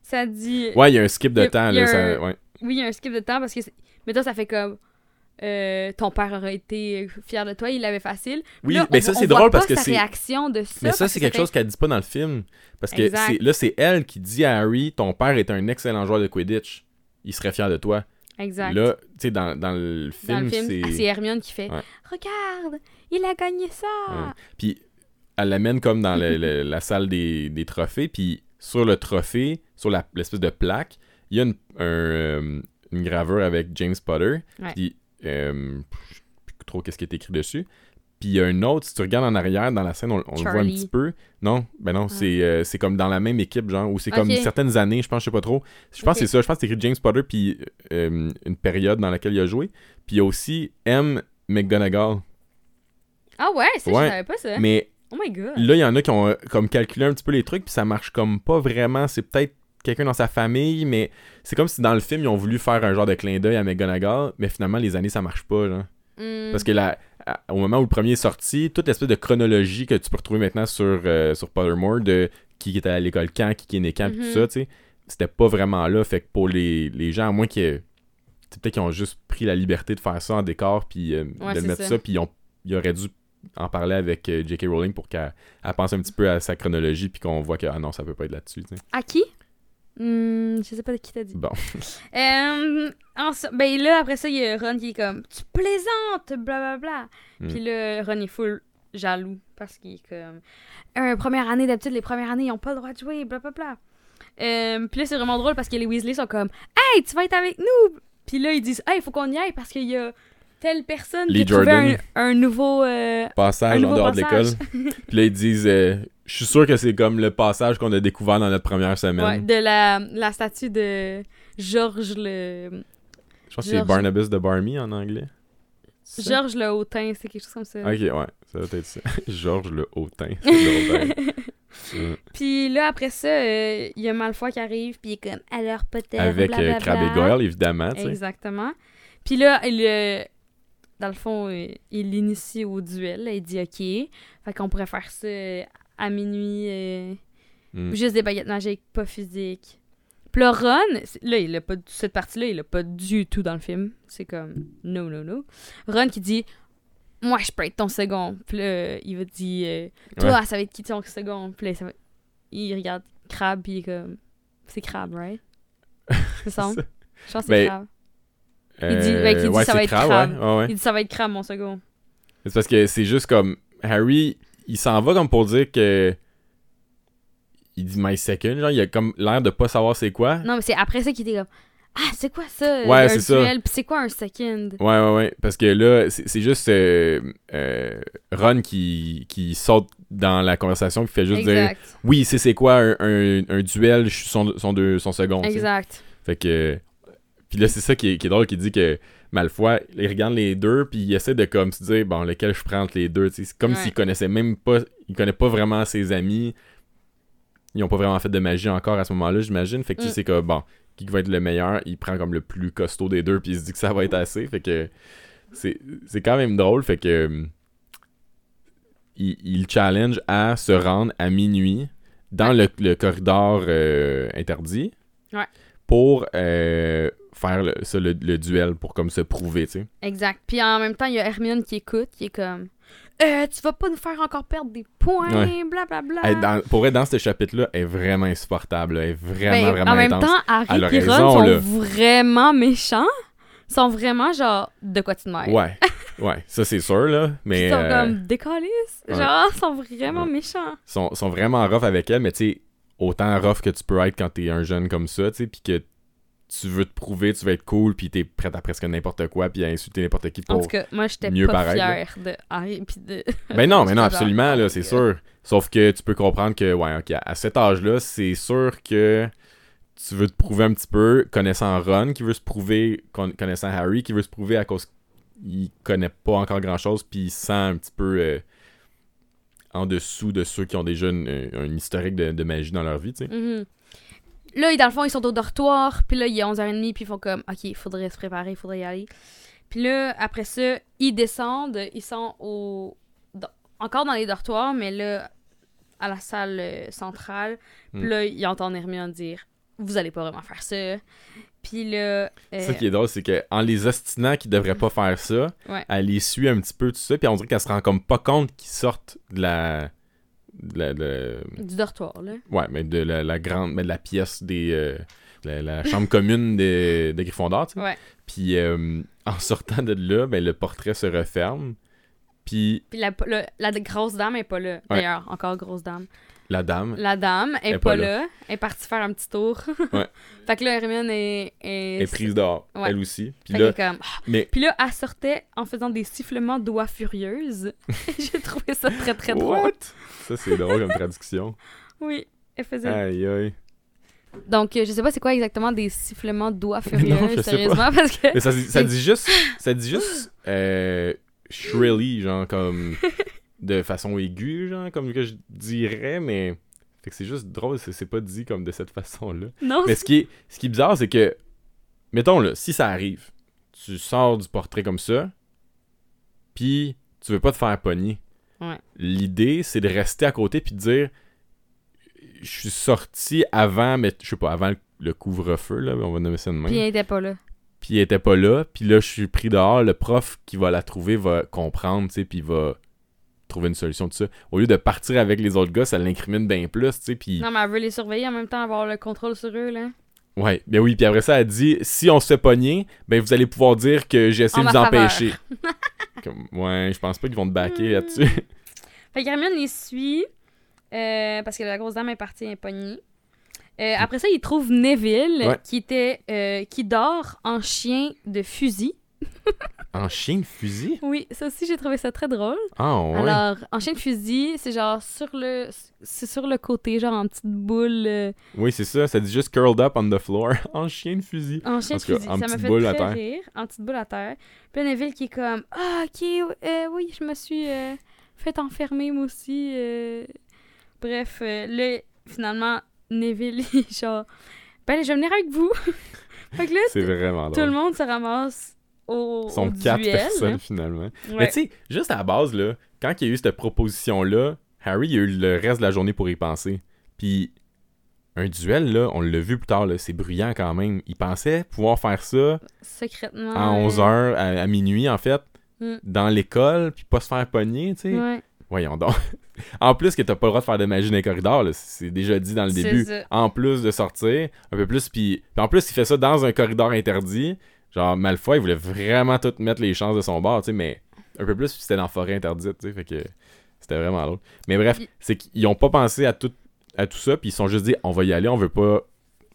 Ça dit. Ouais, il y a un skip de a- temps, là. ça- ouais. Oui, il y a un skip de temps parce que. Mais toi, ça fait comme. euh, ton père aurait été fier de toi, il l'avait facile. Oui, Là, mais on ça, c'est drôle parce que c'est. réaction de ça. Mais ça, c'est que quelque chose qu'elle dit pas dans le film. Parce que là, c'est elle qui dit à Harry Ton père est un excellent joueur de Quidditch. Il serait fier de toi. Exact. Là, tu sais, dans, dans le film, ah, c'est. Hermione qui fait Ouais. Regarde, il a gagné ça. Ouais. Puis elle l'amène comme dans le- le- la salle des, des trophées. Puis sur le trophée, sur l'espèce de plaque, il y a une, un, euh, une gravure avec James Potter. Puis euh, je sais plus trop qu'est-ce qui est écrit dessus. Puis il y a un autre, si tu regardes en arrière dans la scène, on, on le voit un petit peu. Non, ben non, c'est euh, c'est comme dans la même équipe, genre, ou c'est comme certaines années, je pense, je sais pas trop. Je pense que c'est ça, je pense que c'est écrit James Potter, puis euh, une période dans laquelle il a joué. Puis il y a aussi M. McGonagall. Ah ouais, ça, Ouais. je savais pas ça. Mais Oh my god. Là, il y en a qui ont euh, comme calculé un petit peu les trucs, puis ça marche comme pas vraiment. C'est peut-être quelqu'un dans sa famille, mais c'est comme si dans le film, ils ont voulu faire un genre de clin d'œil à McGonagall, mais finalement, les années, ça marche pas, genre. Hmm. Parce que la, à- au moment où le premier est sorti, toute l'espèce de chronologie que tu peux retrouver maintenant sur, euh, sur Pottermore, de qui était à l'école quand, qui, qui est né quand, pis Mhm. tout ça, tu sais, c'était pas vraiment là. Fait que pour les, les gens, à moins qu'ils peut-être qu'ils ont juste pris la liberté de faire ça en décor, puis euh, Ouais, de mettre ça. ça, puis ils, ont- ils auraient dû en parler avec euh, J.K. Rowling pour qu'elle elle pense un petit peu à sa chronologie, puis qu'on voit que, ah non, ça peut pas être là-dessus. À qui? Hmm, je sais pas de qui t'as dit. Bon. Euh, ben là, après ça, il y a Ron qui est comme Tu plaisantes, blablabla. Hmm. Puis là, Ron est full jaloux parce qu'il est comme Euh, Première année, d'habitude, les premières années, ils ont pas le droit de jouer, blablabla. Euh, puis là, c'est vraiment drôle parce que les Weasley sont comme Hey, tu vas être avec nous. Puis là, ils disent Hey, il faut qu'on y aille parce qu'il y a telle personne qui Jordan. un, un nouveau. euh, Passage Un en dehors de l'école. Puis là, ils disent euh, Je suis sûr que c'est comme le passage qu'on a découvert dans notre première semaine. ouais, de la, la statue de Georges le. Je pense que c'est Barnabas de Barmy en anglais. Georges le Hautain, c'est quelque chose comme ça. Ok, ouais, ça doit être ça. Georges le Hautain. C'est. Puis là, après ça, euh, il y a Malfoy qui arrive, puis il est comme alors peut-être. Avec. Crabbe et Goyle, évidemment. Exactement. Puis là, il, euh, dans le fond, euh, il l'initie au duel. Il dit OK. Fait qu'on pourrait faire ça euh, à minuit. euh, Mm. Juste des baguettes magiques, pas physiques. Puis là, Ron, là, il a pas, cette partie-là, il a pas du tout dans le film. C'est comme, no, no, no. Ron qui dit, moi, je peux être ton second. Puis là, il va dire, euh, toi, ça va être qui ton second? Puis là, ça va- il regarde Crab, puis il est comme, c'est Crab, right? C'est ça? Ça. Je pense que c'est Ben, Crab. Il dit- ben, dit ouais, ça va être Crabbe. ouais. ouais, ouais. Il dit, ça va être mon second. C'est parce que c'est juste comme Harry, il s'en va comme pour dire que il dit my second, genre il a comme l'air de pas savoir c'est quoi. Non, mais c'est après ça qu'il était comme, ah, c'est quoi ça? Ouais, un c'est ça. Puis c'est quoi un second? Ouais, ouais, ouais. Parce que là, c'est juste euh, euh, Ron qui, qui saute dans la conversation qui fait juste dire. Oui, c'est c'est quoi un, un, un duel, son, son, deux- son second. Exact. Fait que. Puis là, c'est ça qui est, qui est drôle, qui dit que Malfoy, il regarde les deux, puis il essaie de comme se dire, bon, lequel je prends entre les deux. sais. C'est comme Ouais. s'il connaissait même pas. Il connaît pas vraiment ses amis. Ils ont pas vraiment fait de magie encore à ce moment-là, j'imagine. Fait que tu sais, Mm. c'est que, bon, qui va être le meilleur, il prend comme le plus costaud des deux, puis il se dit que ça va être assez. Fait que. C'est c'est quand même drôle, fait que. Il, il challenge à se rendre à minuit dans le, le corridor euh, interdit Ouais. Pour euh, faire le, ça, le, le duel, pour comme se prouver, tu sais. Exact. Puis en même temps, il y a Hermione qui écoute, qui est comme euh, Tu vas pas nous faire encore perdre des points, Ouais. blablabla. Elle, dans- pour être dans ce chapitre-là, elle est vraiment insupportable. Elle est vraiment, Ben, vraiment en même intense. temps, Harry et Ron sont là. vraiment méchants. sont vraiment genre de quoi tu te mêles. Ouais, ouais, ça c'est sûr, là. Mais Ils sont euh, comme ouais. Genre, ils sont vraiment Ouais. méchants. sont, sont vraiment rough avec elle, mais tu sais, autant rough que tu peux être quand t'es un jeune comme ça, tu sais, puis que tu veux te prouver, tu veux être cool, puis t'es prête à presque n'importe quoi, puis à insulter n'importe qui En pour... tout cas, moi, j'étais mieux pas paraître, fière de de... Ben non, mais non, absolument, là, c'est God. sûr. Sauf que tu peux comprendre que, ouais, ok, à cet âge-là, c'est sûr que tu veux te prouver un petit peu, connaissant Ron, qui veut se prouver, con- connaissant Harry, qui veut se prouver à cause qu'il connaît pas encore grand-chose, puis il se sent un petit peu euh, en dessous de ceux qui ont déjà une- un historique de, de magie dans leur vie, tu sais. Mhm. Là, dans le fond, ils sont au dortoir, puis là, il est 11h30, puis ils font comme, OK, il faudrait se préparer, il faudrait y aller. Puis là, après ça, ils descendent, ils sont au... dans- encore dans les dortoirs, mais là, à la salle euh, centrale. Puis Mm. là, ils entendent Hermione dire, vous allez pas vraiment faire ça. Puis là... C'est euh, ça qui est drôle, c'est qu'en les ostinant qu'ils devraient pas faire ça, Ouais. elle les suit un petit peu, tout ça, puis on dirait qu'elle se rend comme pas compte qu'ils sortent de la... de la- de- Du dortoir, là. Ouais, mais de la, la grande, mais de la pièce des, euh, la, la chambre commune de, de Gryffondor, tu sais. Ouais. Puis euh, en sortant de là, ben le portrait se referme. Puis Puis la, le- la grosse dame est pas là. D'ailleurs, encore grosse dame. La dame, La dame est, pas, pas là. Elle est partie faire un petit tour. Ouais. fait que là, Hermione est... est... est prise dehors, Ouais. elle aussi. Puis Fait là, comme... mais Puis là, elle sortait en faisant des sifflements de doigts furieuses. J'ai trouvé ça très, très drôle. what? Ça c'est drôle comme traduction. Oui, elle faisait... Aïe aïe. Donc, euh, je sais pas c'est quoi exactement des sifflements de doigts Non, sérieusement, parce que... Mais ça, ça dit juste, ça dit juste euh, shrilly, genre comme de façon aiguë, genre comme que je dirais, mais fait que c'est juste drôle, c'est pas dit comme de cette façon-là. Non, Mais ce qui est, ce qui est bizarre, c'est que, mettons là, si ça arrive, tu sors du portrait comme ça, puis tu veux pas te faire pogner. Ouais. L'idée, c'est de rester à côté puis de dire, je suis sorti avant, mais je sais pas, avant le- couvre-feu là, on va nommer ça de même puis elle était pas là. puis elle était pas là, puis là je suis pris dehors, le prof qui va la trouver va comprendre, tu sais, puis il va trouver une solution, tout ça. Au lieu de partir avec les autres gars, ça l'incrimine bien plus, tu sais, puis... Non, mais elle veut les surveiller en même temps, avoir le contrôle sur eux, là. Ouais, ben oui, puis après ça, elle dit, si on se fait pogner, ben vous allez pouvoir dire que j'ai essayé de vous empêcher. Comme, ouais, je pense pas qu'ils vont te backer Hmm. là-dessus. Fait qu'Hermione les suit, euh, parce que la grosse dame est partie, elle est pognée. Euh, après ça, il trouve Neville, Ouais. qui était euh, qui dort en chien de fusil. en chien de fusil? Oui, ça aussi, j'ai trouvé ça très drôle. Ah, ouais. Alors, en chien de fusil, c'est genre sur le c'est sur le côté, genre en petite boule, euh, Oui, c'est ça, ça dit juste curled up on the floor. en chien de fusil. en chien En de fusil. en ça m'a petite fait boule très à terre. rire, en petite boule à terre. Puis Neville qui est comme ah ok euh, oui, je me suis euh, fait enfermer moi aussi. euh. Bref, là finalement Neville genre ben je vais venir avec vous. fait que là C'est vraiment tout le drôle. monde se ramasse au, Ils sont au quatre duel. personnes, finalement. Ouais. Mais tu sais, juste à la base, là, quand il y a eu cette proposition-là, Harry il a eu le reste de la journée pour y penser. Puis, un duel, là, on l'a vu plus tard, là, c'est bruyant quand même. Il pensait pouvoir faire ça secrètement. à euh, 11h, à, à minuit, en fait, Mm. dans l'école, puis pas se faire pogner, tu sais. Ouais, Voyons donc. en plus que t'as pas le droit de faire de magie dans les corridors, là, c'est déjà dit dans le c'est début. ça. En plus de sortir, un peu plus, puis en plus, il fait ça dans un corridor interdit. Genre, Malfoy, il voulait vraiment tout mettre les chances de son bord, tu sais, mais un peu plus, c'était dans la forêt interdite, tu sais, fait que c'était vraiment drôle. Mais bref, c'est qu'ils ont pas pensé à tout, à tout ça, puis ils sont juste dit, on va y aller, on veut pas,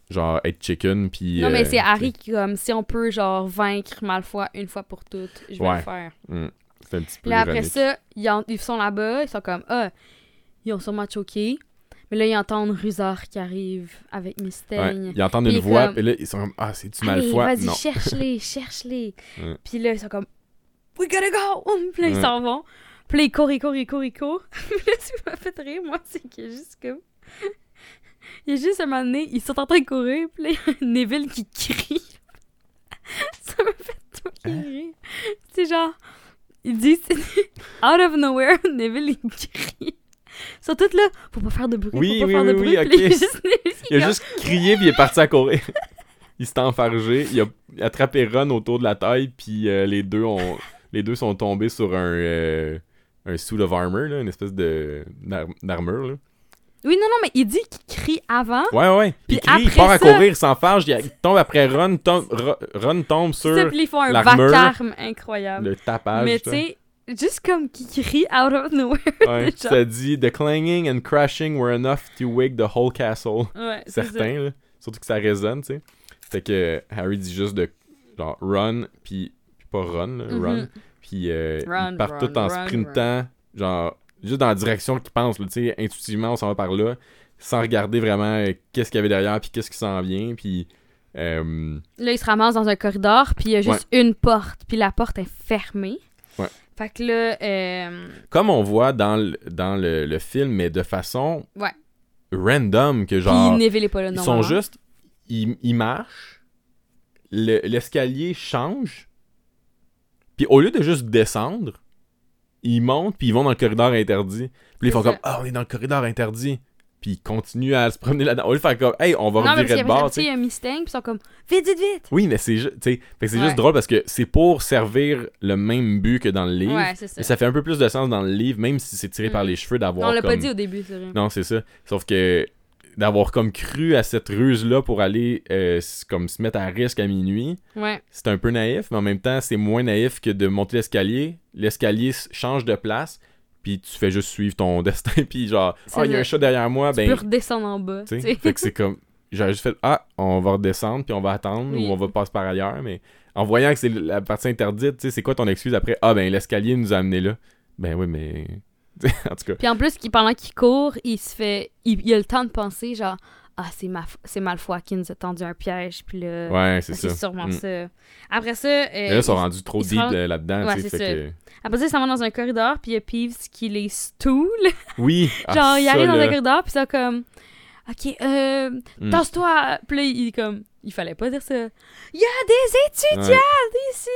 genre, être chicken, puis... Non, mais euh, c'est Harry qui, comme, si on peut, genre, vaincre Malfoy une fois pour toutes, je vais Ouais. le faire. hmm, c'est un petit peu là, après ironique. ça, ils, en- ils sont là-bas, ils sont comme, ah, ils ont sûrement choqué. Mais là, ils entendent Rusard qui arrive avec Ouais, Mystaigne. ils entendent une voix, comme- puis là, ils sont comme, ah, c'est-tu Allez, Malfoy? vas-y, cherche-les, cherche-les. Ouais. Puis là, ils sont comme, we gotta go! Puis là, ils Ouais. s'en vont. Puis là, ils courent, ils courent, ils courent, ils courent. Puis là, ce qui m'a fait rire, moi, c'est qu'il y a juste comme... Il y a juste un moment donné, ils sont en train de courir, puis là, il y a Neville qui crie. Ça m'a fait tout Hein? rire. C'est genre... Il dit, c'est- out of nowhere, Neville, il crie. Tous là, faut pas faire de bruit, Oui, faut pas oui, faire de bruit. oui, il a juste Neville qui Il a comme- juste crié puis il est parti à courir. il s'est enfargé, il a attrapé Ron autour de la taille puis euh, les deux ont les deux sont tombés sur un euh, un suit of armor là, une espèce de d'ar- d'armure là. Oui, non, non, mais il dit qu'il crie avant. Ouais ouais, Puis il crie, il part à courir, il s'enfarge, il, tombe après Ron, tombe, Ro- Ron tombe sur puis ils font un vacarme incroyable. le tapage. Mais tu sais, juste comme qui crie out of nowhere. Ouais, ça dit the clanging and crashing were enough to wake the whole castle. Ouais. Certains là, surtout que ça résonne, tu sais. Fait que Harry dit juste de genre run puis pas run, là, run. Puis euh, Run, ils partent run, tout en run, sprintant, genre, juste dans la direction qu'ils pensent, tu sais, intuitivement, on s'en va par là, sans regarder vraiment euh, qu'est-ce qu'il y avait derrière, puis qu'est-ce qui s'en vient, puis... euh, Là, ils se ramassent dans un corridor, puis il y a juste une porte, puis la porte est fermée. Fait que là, euh, comme on voit dans le, dans le, le film, mais de façon Ouais. random, que genre, pas ils non. sont juste, ils, ils marchent, le- l'escalier change, puis au lieu de juste descendre, ils montent, puis ils vont dans le corridor interdit. Puis ils font comme, ah, on est dans le corridor interdit. Puis ils continuent à se promener là-dedans. Au lieu de faire comme, hey, on va Non, mais revirer de bord, sais. a un Mustang, puis ils sont comme, vite, vite, vite! Oui, mais c'est ju- tu sais, fait que c'est Ouais. juste drôle parce que c'est pour servir le même but que dans le livre. Ouais, c'est ça. Mais ça fait un peu plus de sens dans le livre, même si c'est tiré par Mhm. les cheveux d'avoir On l'a comme... pas dit au début, c'est vrai. Non, c'est ça. Sauf que d'avoir comme cru à cette ruse-là pour aller euh, comme se mettre à risque à minuit, Ouais. c'est un peu naïf, mais en même temps, c'est moins naïf que de monter l'escalier. L'escalier change de place, puis tu fais juste suivre ton destin, puis genre, ah, il y a un chat derrière moi, tu ben, peux redescendre en bas, tu tu sais. sais. Fait que c'est comme, j'aurais juste fait, ah, on va redescendre, puis on va attendre, Oui. ou on va passer par ailleurs, mais en voyant que c'est la partie interdite, tu sais, c'est quoi ton excuse après, ah, ben, l'escalier nous a amené là? Ben oui, mais. en tout cas. Puis en plus, pendant qu'il court, il se fait. Il, il a le temps de penser, genre, ah, c'est ma... c'est Malfoy qui nous a tendu un piège, puis là. Ouais, c'est ah, c'est ça. sûrement Mm. ça. Après ça. euh, là, ils sont rendus trop deep euh, là-dedans, Ouais, tu sais. ça. que. Après ça, ils s'en vont dans un corridor, puis il y a Peeves qui les stool. Oui. Genre, ah, il ça, arrive dans un corridor, puis ça comme. Ok, euh. Mm. Tasse-toi! Puis là, il est comme. Il fallait pas dire ça. Il y a des étudiants Ouais. ici!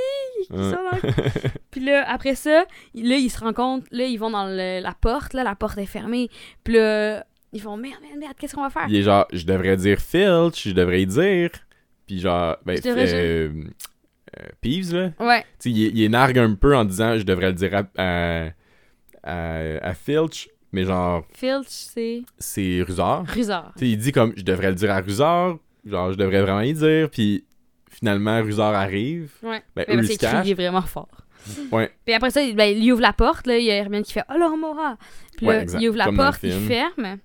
qui Ouais. sont dans le- Puis là, après ça, là, ils se rendent compte. Là, ils vont dans le- la porte. Là, la porte est fermée. Puis là, ils font merde, merde, merde, qu'est-ce qu'on va faire? Il est genre, je devrais dire Filch, je devrais y dire. Puis genre, ben, euh, euh, Peeves, là. Ouais. Tu sais, il, il énargue un peu en disant, je devrais le dire à, à, à, à Filch, mais genre, Filch, c'est c'est Rusard. Rusard. Tu sais, il dit comme, je devrais le dire à Rusard, genre, je devrais vraiment y dire, puis finalement, Rusard arrive. Ouais. Ben, Mais eux, se qu'il cachent. criait vraiment fort. Ouais. Puis après ça, il- ben, il ouvre la porte, là, il y a Hermione qui fait « Oh, Laura Puis Ouais, là, exact. il ouvre la Comme porte, il ferme.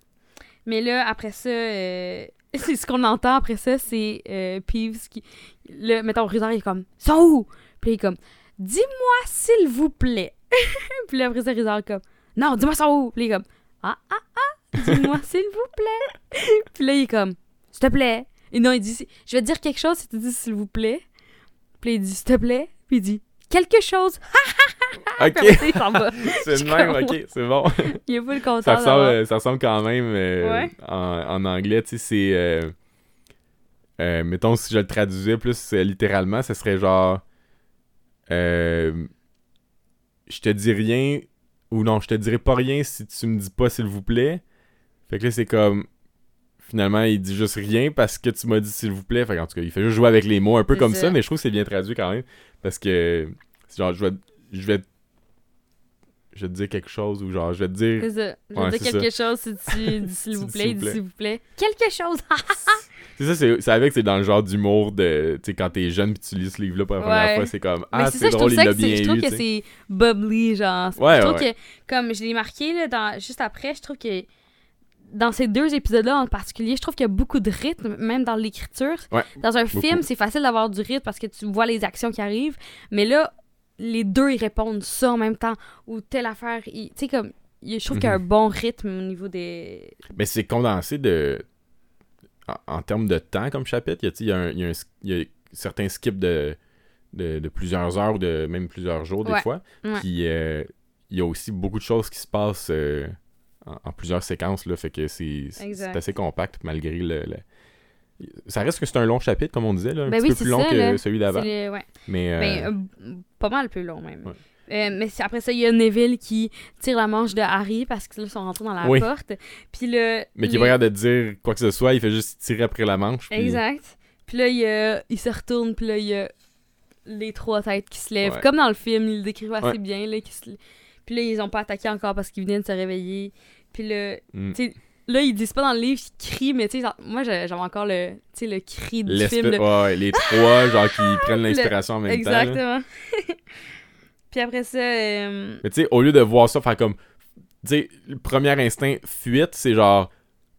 Mais là, après ça, euh, c'est ce qu'on entend après ça, c'est euh, Peeves qui... Mettons, Rusard, il est comme « Sont où? » Puis il est comme « Dis-moi, s'il vous plaît. » Puis là, après ça, est comme « Non, dis-moi, sont où? » Puis il est comme « Ah, ah, ah, dis-moi, s'il vous plaît. » Puis là, il est comme « S'il te plaît. » Et non, il dit « Je vais te dire quelque chose si tu dis s'il vous plaît. » Puis il dit « S'il te plaît. » Puis il dit « Quelque chose. » Ok, ça, il s'en va. c'est le même, ok, c'est bon. Il est pas le content ça, ressemble, euh, ça ressemble quand même euh, Ouais. en, en anglais, tu sais, c'est... euh, euh, mettons, si je le traduisais plus littéralement, ça serait genre... je te dis rien, ou non, je te dirai pas rien si tu me dis pas s'il vous plaît. Fait que là, c'est comme... Finalement, il dit juste rien parce que tu m'as dit s'il vous plaît. Fait qu'en tout cas, il fait juste jouer avec les mots un peu comme ça. ça, mais je trouve que c'est bien traduit quand même. Parce que, genre, je vais, je vais, je vais te dire quelque chose ou genre, je vais te dire C'est ça. Je vais Ouais, dire quelque chose si tu dis s'il vous plaît, s'il vous plaît. Quelque chose. C'est ça, c'est c'est avec, c'est dans le genre d'humour de. Tu sais, quand t'es jeune pis tu lis ce livre-là pour la première Ouais. fois, c'est comme. Ah, c'est c'est ça, drôle, il l'a bien je trouve eu. que c'est bubbly, genre. Ouais, je trouve que, comme je l'ai marqué, là, dans, juste après, je trouve que dans ces deux épisodes-là en particulier, je trouve qu'il y a beaucoup de rythme, même dans l'écriture. Ouais, Dans un beaucoup. film, c'est facile d'avoir du rythme parce que tu vois les actions qui arrivent, mais là, les deux, ils répondent ça en même temps, ou telle affaire. Tu sais, comme, je trouve qu'il y a un Mhm. bon rythme au niveau des... Mais c'est condensé de. En, en termes de temps comme chapitre, il y a, y un- y a un- il y a certains skips de, de, de plusieurs heures ou de même plusieurs jours des Ouais. fois? Puis euh, il y a aussi beaucoup de choses qui se passent euh, en, en plusieurs séquences. Là, fait que c'est assez compact malgré le. le- Ça reste que c'est un long chapitre, comme on disait, là, un Ben petit oui, peu plus long ça, que là. celui d'avant. le- ouais. Mais, euh, Ben, euh, pas mal plus long, même. Ouais. Euh, mais après ça, il y a Neville qui tire la manche de Harry parce qu'ils sont rentrés dans la Oui. porte. Puis là... mais qui les- capable de dire quoi que ce soit, il fait juste tirer après la manche. puis- Exact. Puis là, il, se retourne, puis là, il y a les trois têtes qui se lèvent. Ouais. Comme dans le film, ils le décrivent assez Ouais. bien. Là, qui se... Puis là, ils ont pas attaqué encore parce qu'ils venaient de se réveiller. Puis là, Mm. tu sais, là, ils disent pas dans le livre, ils crient, mais tu sais, moi, j'avais encore le, tu sais, le cri du film. de- ouais, les trois, genre, qui prennent l'inspiration en même temps. là. Exactement. puis après ça... euh, Mais tu sais, au lieu de voir ça faire comme. Tu sais, le premier instinct fuite, c'est genre.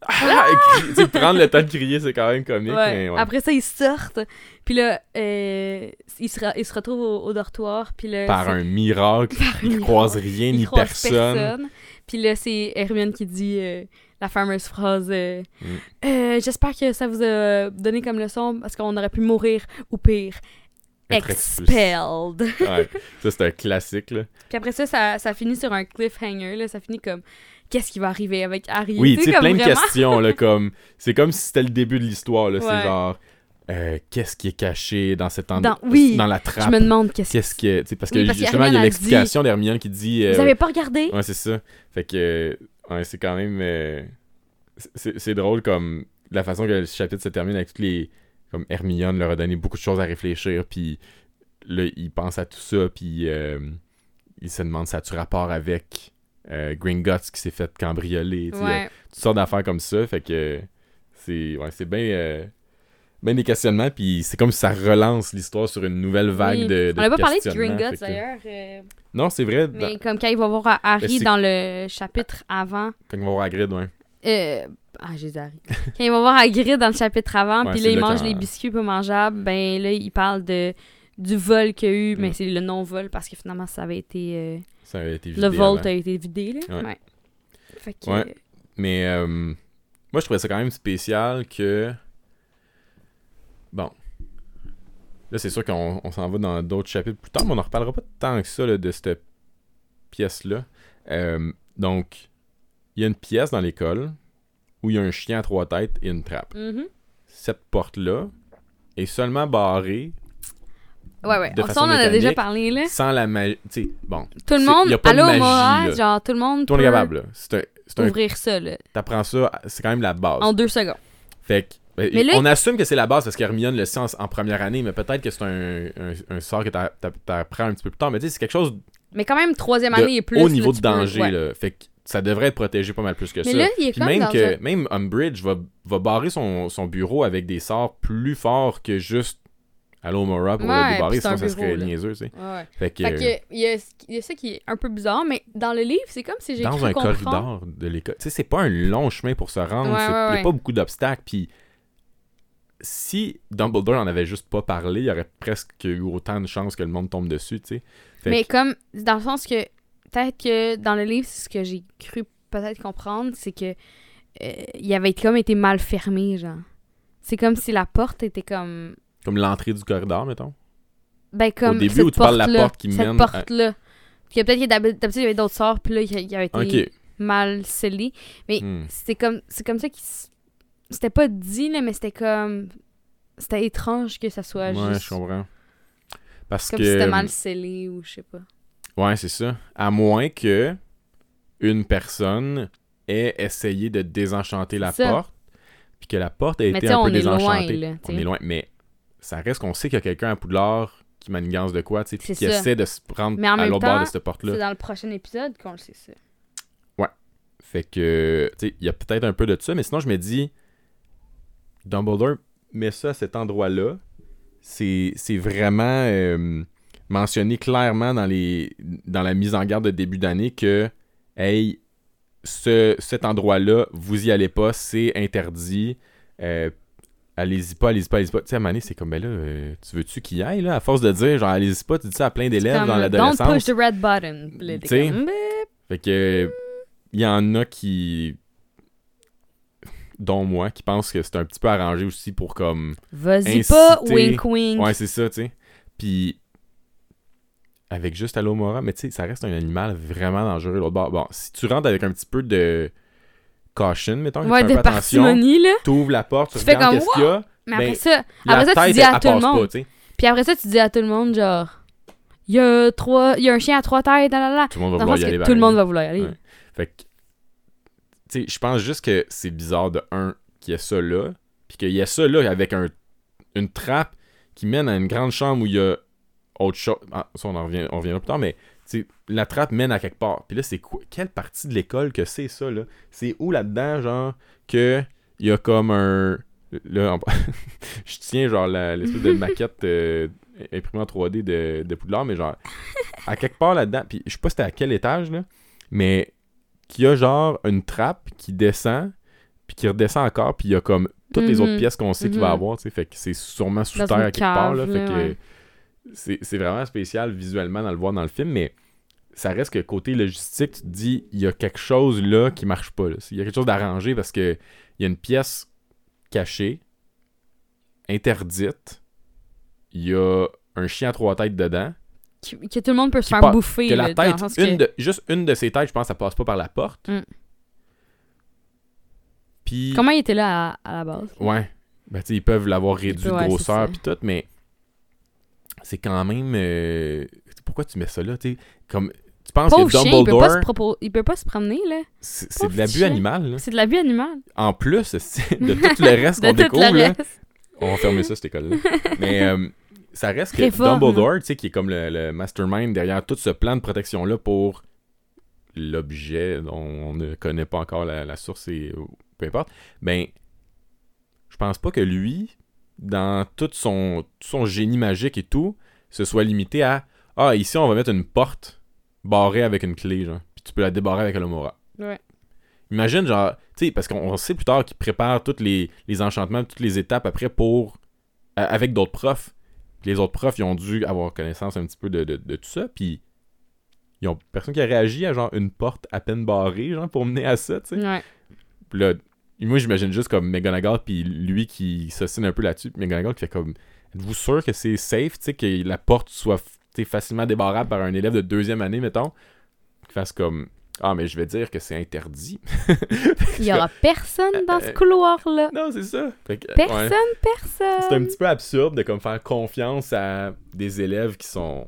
Ah! Tu sais, prendre le temps de crier, c'est quand même comique. Ouais. mais ouais. Après ça, ils sortent. Puis là, euh, ils, se ils se retrouvent au, au dortoir. Puis là, Par c'est- un miracle, par ils miracle. croisent rien Ils ni croisent personne. Puis là, c'est Hermione qui dit euh, la fameuse phrase euh, Mm. Euh, J'espère que ça vous a donné comme leçon parce qu'on aurait pu mourir ou pire. Expelled. Ouais, ça c'est un classique là. Puis après ça, ça, ça finit sur un cliffhanger. Là. Ça finit comme qu'est-ce qui va arriver avec Harry? Oui, tu sais, plein de vraiment- questions là, comme. C'est comme si c'était le début de l'histoire là. Ouais. C'est genre. euh, Qu'est-ce qui est caché dans cet endroit Dans- oui, dans la Je trappe? me demande qu'est-ce Qu'est-ce que. tu sais, parce que Oui, parce que justement, il y a l'explication d'Hermione qui dit. euh, Vous avez pas regardé? Ouais, c'est ça. Fait que, ouais, c'est quand même. euh, c'est drôle comme la façon que le chapitre se termine avec toutes les. Comme Hermione leur a donné beaucoup de choses à réfléchir, puis là, il pense à tout ça, puis euh, il se demande ça a-tu rapport avec euh, Gringotts qui s'est fait cambrioler, tu sais, Ouais. toutes sortes d'affaires comme ça. Fait que c'est ouais, c'est bien. Euh, ben des questionnements, puis c'est comme si ça relance l'histoire sur une nouvelle vague Oui. de, de On n'a pas parlé de Gringotts d'ailleurs. euh, Non, c'est vrai. dans- mais comme quand il va voir Harry c'est- dans le chapitre avant. Quand on va voir Hagrid, ouais. Euh, ah, j'ai dit Harry. Quand il va voir Hagrid dans le chapitre avant, puis là, il mange quand- les biscuits pas mangeables, ben là, il parle de du vol qu'il y a eu, mais Mm. c'est le non-vol parce que finalement, ça avait été. euh, Ça avait été le vidé vault avant. a été vidé, là. Ouais. Ouais. Fait que. Ouais. Mais euh, moi, je trouvais ça quand même spécial que. Bon. Là, c'est sûr qu'on on s'en va dans d'autres chapitres plus tard, mais on en reparlera pas tant que ça là, de cette pièce-là. Euh, donc, il y a une pièce dans l'école où il y a un chien à trois têtes et une trappe. Mhm. Cette porte-là est seulement barrée Ouais, ouais. De Ça, façon on en a déjà parlé, là. sans la magie. Bon, Tout le monde, y a pas de allô, magie, Moraz, là. genre, tout le monde tout le monde est capable. là. C'est un. c'est un- ouvrir ça, là, T'apprends ça, c'est quand même la base. en deux secondes. Fait que, Mais là, on assume que c'est la base parce qu'Hermione le sait en, en première année, mais peut-être que c'est un, un, un sort que t'a- t'a- t'apprends un petit peu plus tard. Mais tu sais, c'est quelque chose Mais quand même, troisième année et plus. haut là, niveau de peux- danger, ouais. là. Fait que ça devrait être protégé pas mal plus que Mais ça. là, il est Puis comme même dans que un- même Umbridge va, va barrer son, son bureau avec des sorts plus forts que juste Allo Mora pour Ouais, le débarrer, sinon ça serait niaiseux, tu sais. Ouais, ouais. Fait que, Fait il y a, il y a ça qui est un peu bizarre, mais dans le livre, c'est comme si j'ai dans un comprendre. corridor de l'école, tu sais, c'est pas un long chemin pour se rendre, il ouais, y a pas beaucoup d'obstacles, puis si Dumbledore en avait juste pas parlé, il y aurait presque eu autant de chances que le monde tombe dessus, tu sais. Mais que- comme, dans le sens que, peut-être que dans le livre, c'est ce que j'ai cru peut-être comprendre, c'est que euh, il avait comme été mal fermé, genre. C'est comme si la porte était comme. comme l'entrée du corridor, mettons. Ben, comme. Au début cette où tu parles de la porte qui cette mène à- porte-là. Puis peut-être d'habitude, il y avait d'autres sorts, puis là, il il avait été mal scellé. Mais Hmm. c'était comme. C'est comme ça qu'il. C'était pas dit, là, mais c'était comme. C'était étrange que ça soit Ouais, juste. je comprends. Parce Comme que. si c'était mal scellé ou je sais pas. Ouais, c'est ça. À moins que une personne ait essayé de désenchanter la ça. porte, puis que la porte a Mais été un on peu est loin, désenchantée. là. on est loin, mais ça reste qu'on sait qu'il y a quelqu'un à Poudlard qui manigance de quoi, tu sais, puis qui ça. essaie de se prendre Mais en à l'autre bord de cette porte-là. C'est dans le prochain épisode qu'on le sait, ça. Fait que, tu sais, il y a peut-être un peu de ça, mais sinon, je me dis, Dumbledore met ça à cet endroit-là. C'est vraiment euh, mentionné clairement dans, les, dans la mise en garde de début d'année que, hey, ce, cet endroit-là, vous y allez pas, c'est interdit. Euh, allez-y pas, allez-y pas, allez-y pas. Tu sais, à donné, c'est comme, ben là, euh, tu veux-tu qu'il y aille, là? À force de dire, genre, allez-y pas, tu dis ça à plein d'élèves dans Don't l'adolescence. push the red button. Comme, Bip. Fait que il y en a qui dont moi qui pensent que c'est un petit peu arrangé aussi pour comme Vas-y pas, wink wink. ouais c'est ça tu sais puis avec juste Alomora mais tu sais ça reste un animal vraiment dangereux l'autre bord bon si tu rentres avec un petit peu de caution mettons ouais, tu fais de un peu attention là. t'ouvres la porte tu, Tu fais regardes comme, qu'est-ce qu'il y a Mais Ben, après ça, la après ça, tu dis à tout le monde. pas tu Puis après ça, tu dis à tout le monde, genre, il y a trois, il y a un chien à trois têtes, là, là, là. tout le monde va vouloir y aller tout le monde va vouloir y aller. Ouais. Fait que, sais, je pense juste que c'est bizarre de un qu'il y ait ça là, puis qu'il y ait ça là avec un, une trappe qui mène à une grande chambre où il y a autre chose. Ah, ça, on en revient, on reviendra plus tard, mais la trappe mène à quelque part. Puis là, c'est quoi Quelle partie de l'école que c'est ça là? C'est où là-dedans, genre, que il y a comme un. Là, en- je tiens genre l'espèce de maquette euh, imprimée en 3D de, de Poudlard, mais genre, à quelque part là-dedans, puis je sais pas c'était à quel étage, là, mais qu'il y a genre une trappe qui descend, puis qui redescend encore, puis il y a comme toutes les Mhm. autres pièces qu'on sait qu'il va Mhm. avoir, tu sais, fait que c'est sûrement sous Dans terre à quelque part, là, fait que c'est vraiment spécial visuellement dans le voir dans le film, mais ça reste que côté logistique, tu te dis, il y a quelque chose là qui marche pas, il y a quelque chose d'arrangé parce que il y a une pièce cachée, interdite, il y a un chien à trois têtes dedans, Que, que tout le monde peut se faire part- bouffer. que la tête, une que- de, juste une de ses têtes, je pense, ça passe pas par la porte. Mm. Puis, Comment il était là à, à la base? ouais, ben, tu ils peuvent l'avoir réduit de grosseur puis tout, mais c'est quand même... euh, pourquoi tu mets ça là, tu comme... Tu penses Pauvre que chien, il peut, pas se Dumbledore, il peut pas se promener, là. c'est de l'abus animal, là. C'est de l'abus animal. En plus, de tout le reste qu'on découvre, là, on va fermer ça, cette école-là. Mais euh, ça reste que. Dumbledore, tu sais, qui est comme le, le mastermind derrière tout ce plan de protection-là pour l'objet dont on ne connaît pas encore la, la source et peu importe, ben, je pense pas que lui, dans tout son, tout son génie magique et tout, se soit limité à Ah, ici, on va mettre une porte barrée avec une clé, genre, puis tu peux la débarrer avec Alomora. Ouais. Imagine, genre, tu sais, parce qu'on on sait plus tard qu'il prépare tous les, les enchantements, toutes les étapes après pour. avec d'autres profs. Puis les autres profs, ils ont dû avoir connaissance un petit peu de, de, de tout ça, puis. Ils ont personne qui a réagi à genre une porte à peine barrée, genre, pour mener à ça, tu sais. Ouais. Puis là, moi, j'imagine juste comme McGonagall, puis lui qui s'assine un peu là-dessus, puis McGonagall qui fait comme Êtes-vous sûr que c'est safe, tu sais, que la porte soit facilement débarrable par un élève de deuxième année, mettons Qu'il fasse comme Ah, mais je vais dire que c'est interdit. Il y aura personne dans ce Euh, couloir-là. non, c'est ça. Que, Personne, ouais. personne. C'est un petit peu absurde de comme faire confiance à des élèves qui sont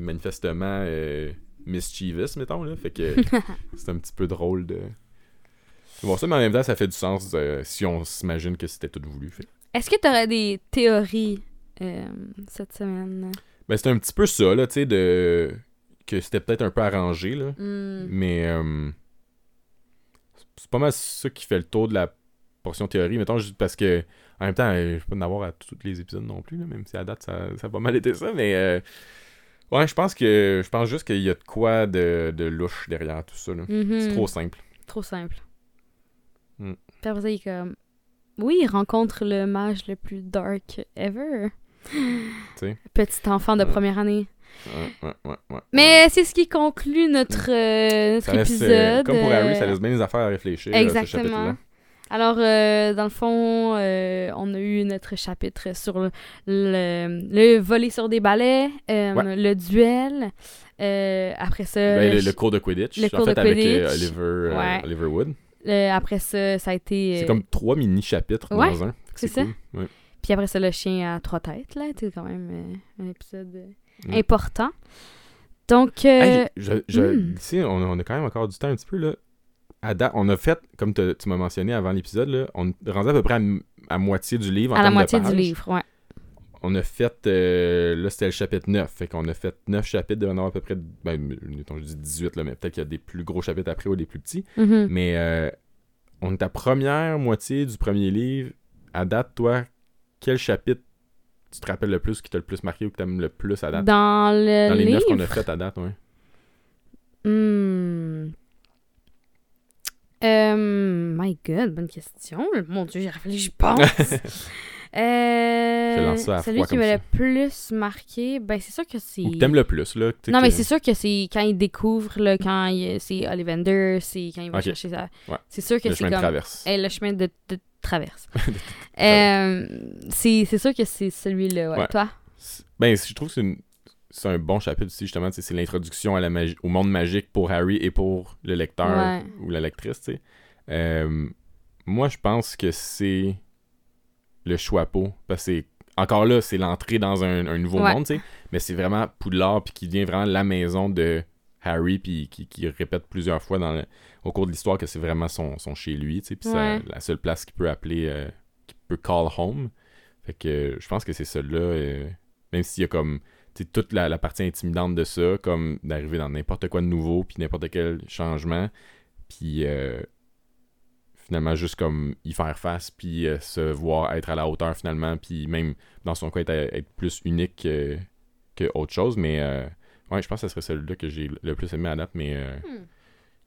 manifestement euh, mischievous, mettons. Là. Fait que c'est un petit peu drôle de. Bon, ça, mais en même temps, ça fait du sens euh, si on s'imagine que c'était tout voulu. Fait. Est-ce que tu aurais des théories euh, cette semaine? Ben, c'est un petit peu ça, là, tu sais, de. Que c'était peut-être un peu arrangé, là. Hmm. Mais euh, c'est pas mal ça qui fait le tour de la portion théorie, mettons, juste parce que en même temps, euh, je peux pas en avoir à tous les épisodes non plus, là, même si à date ça, ça a pas mal été ça, mais euh, ouais, je pense que je pense juste qu'il y a de quoi de, de louche derrière tout ça. Mhm. C'est trop simple. Trop simple. Puis après ça, il est comme. Oui, il rencontre le mage le plus dark ever. Petit enfant de Ouais. première année. Ouais, ouais. Mais c'est ce qui conclut notre, euh, notre euh, épisode. comme pour Harry, euh, ça laisse bien les affaires à réfléchir. euh, ce Exactement. Alors, euh, dans le fond, euh, on a eu notre chapitre sur le, le, le voler sur des balais, euh, le duel. euh, après ça, Ben, le, cours de Quidditch, le en cours fait, de avec euh, Quidditch. Oliver, euh, Ouais. Oliver Wood. euh, après ça, ça a été. C'est euh, comme trois mini-chapitres dans un. c'est ça. cool. Puis après ça, le chien à trois têtes, là. C'est quand même euh, un épisode important. Donc, euh, Hey, je, je, hmm. ici, on, a- on a quand même encore du temps un petit peu, là. À date, on a fait, comme te- tu m'as mentionné avant l'épisode, on est rendu à peu près à, à moitié du livre en à la de moitié du livre, ouais. On a fait, euh, là, c'était le chapitre 9, fait qu'on a fait 9 chapitres, devant avoir à peu près, ben, je dis 18, là, mais peut-être qu'il y a des plus gros chapitres après ou des plus petits. Mhm. Mais euh, on est à première moitié du premier livre. À date, toi, quel chapitre tu te rappelles le plus, qui t'a le plus marqué ou que t'aimes le plus à date? Dans le Dans les livre. neuf qu'on a fait à date, ouais. Hmm. Euh, my God, bonne question. Mon Dieu, j'ai réfléchi, je pense. euh, celui qui m'a le plus marqué, ben c'est sûr que c'est. Ou t'aimes le plus, là. Non, que- mais c'est sûr que c'est quand il découvre, là, quand il- c'est Ollivander, c'est quand il va chercher ça. Ouais. C'est sûr que c'est comme. traverse. Eh, le chemin de, de traverse. Euh, c'est sûr que c'est celui-là, ouais. Ouais. Toi? Ben, je trouve que c'est une- c'est un bon chapitre aussi, justement. C'est l'introduction au monde magique pour Harry et pour le lecteur Ouais. ou la lectrice. Euh, moi, je pense que c'est le choix-peau. Parce que c'est- encore là, c'est l'entrée dans un, un nouveau Ouais. monde. Mais c'est vraiment Poudlard, puis qui devient vraiment la maison de Harry, puis qui, qui répète plusieurs fois dans le- au cours de l'histoire que c'est vraiment son, son chez lui, tu sais. Puis Ouais. c'est la seule place qu'il peut appeler, euh, qu'il peut call home. Fait que euh, je pense que c'est celui-là, euh, même s'il y a comme toute la, la partie intimidante de ça, comme d'arriver dans n'importe quoi de nouveau, puis n'importe quel changement, puis euh, finalement juste comme y faire face, puis euh, se voir être à la hauteur finalement, puis même dans son cas être, être plus unique que, que autre chose, mais ouais, je pense que ce serait celui-là que j'ai le plus aimé à date, mais euh, Hmm.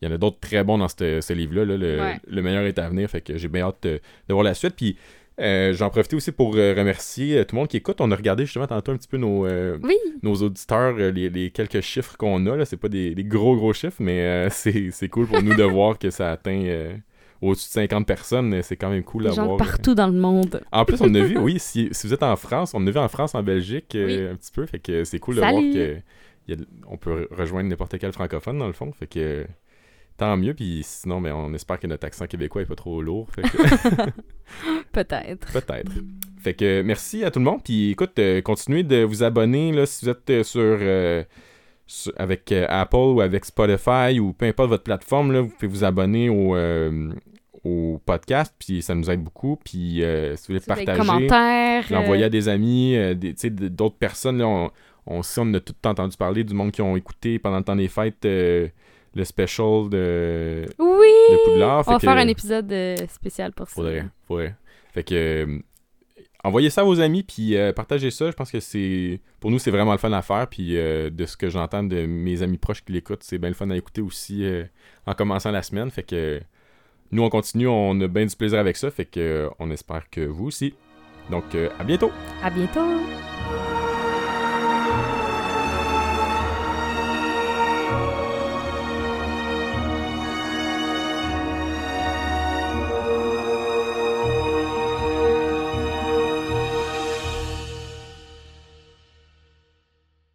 il y en a d'autres très bons dans cette- ce livre-là. là. Le, Ouais. le meilleur est à venir, fait que j'ai bien hâte de, de voir la suite. Puis euh, j'en profitais aussi pour euh, remercier euh, tout le monde qui écoute. On a regardé justement tantôt un petit peu nos, euh, Oui. nos auditeurs, euh, les, les quelques chiffres qu'on a. là C'est pas des, des gros gros chiffres, mais euh, c'est cool pour nous de voir que ça atteint euh, au-dessus de 50 personnes. C'est quand même cool d'avoir. de partout dans le monde. En plus, on a vu, oui, si, si vous êtes en France, on a vu en France, en Belgique, euh, Oui. un petit peu. Fait que c'est cool de voir que y a de- on peut re- rejoindre n'importe quel francophone, dans le fond. Fait que tant mieux. Puis sinon, ben, on espère que notre accent québécois est pas trop lourd. Fait que Peut-être. peut-être. Fait que merci à tout le monde. Puis écoute, euh, continuez de vous abonner là, si vous êtes euh, sur, euh, sur- avec euh, Apple ou avec Spotify ou peu importe votre plateforme. Là, vous pouvez vous abonner au, euh, au podcast. Puis ça nous aide beaucoup. Puis euh, si vous voulez partager. commentaires. l'envoyer à des amis, euh, d'autres personnes. Là, on, on sait, on a tout entendu parler du monde qui ont écouté pendant le temps des fêtes euh, le special de, Oui! de Poudlard. On va que, faire un épisode euh, spécial pour ça. Faudrait, faudrait. Fait que euh, envoyez ça à vos amis puis euh, partagez ça. Je pense que c'est pour nous c'est vraiment le fun à faire. Puis euh, de ce que j'entends de mes amis proches qui l'écoutent, c'est bien le fun à écouter aussi euh, en commençant la semaine. Fait que nous on continue, on a bien du plaisir avec ça. Fait que on espère que vous aussi. Donc à bientôt. À bientôt!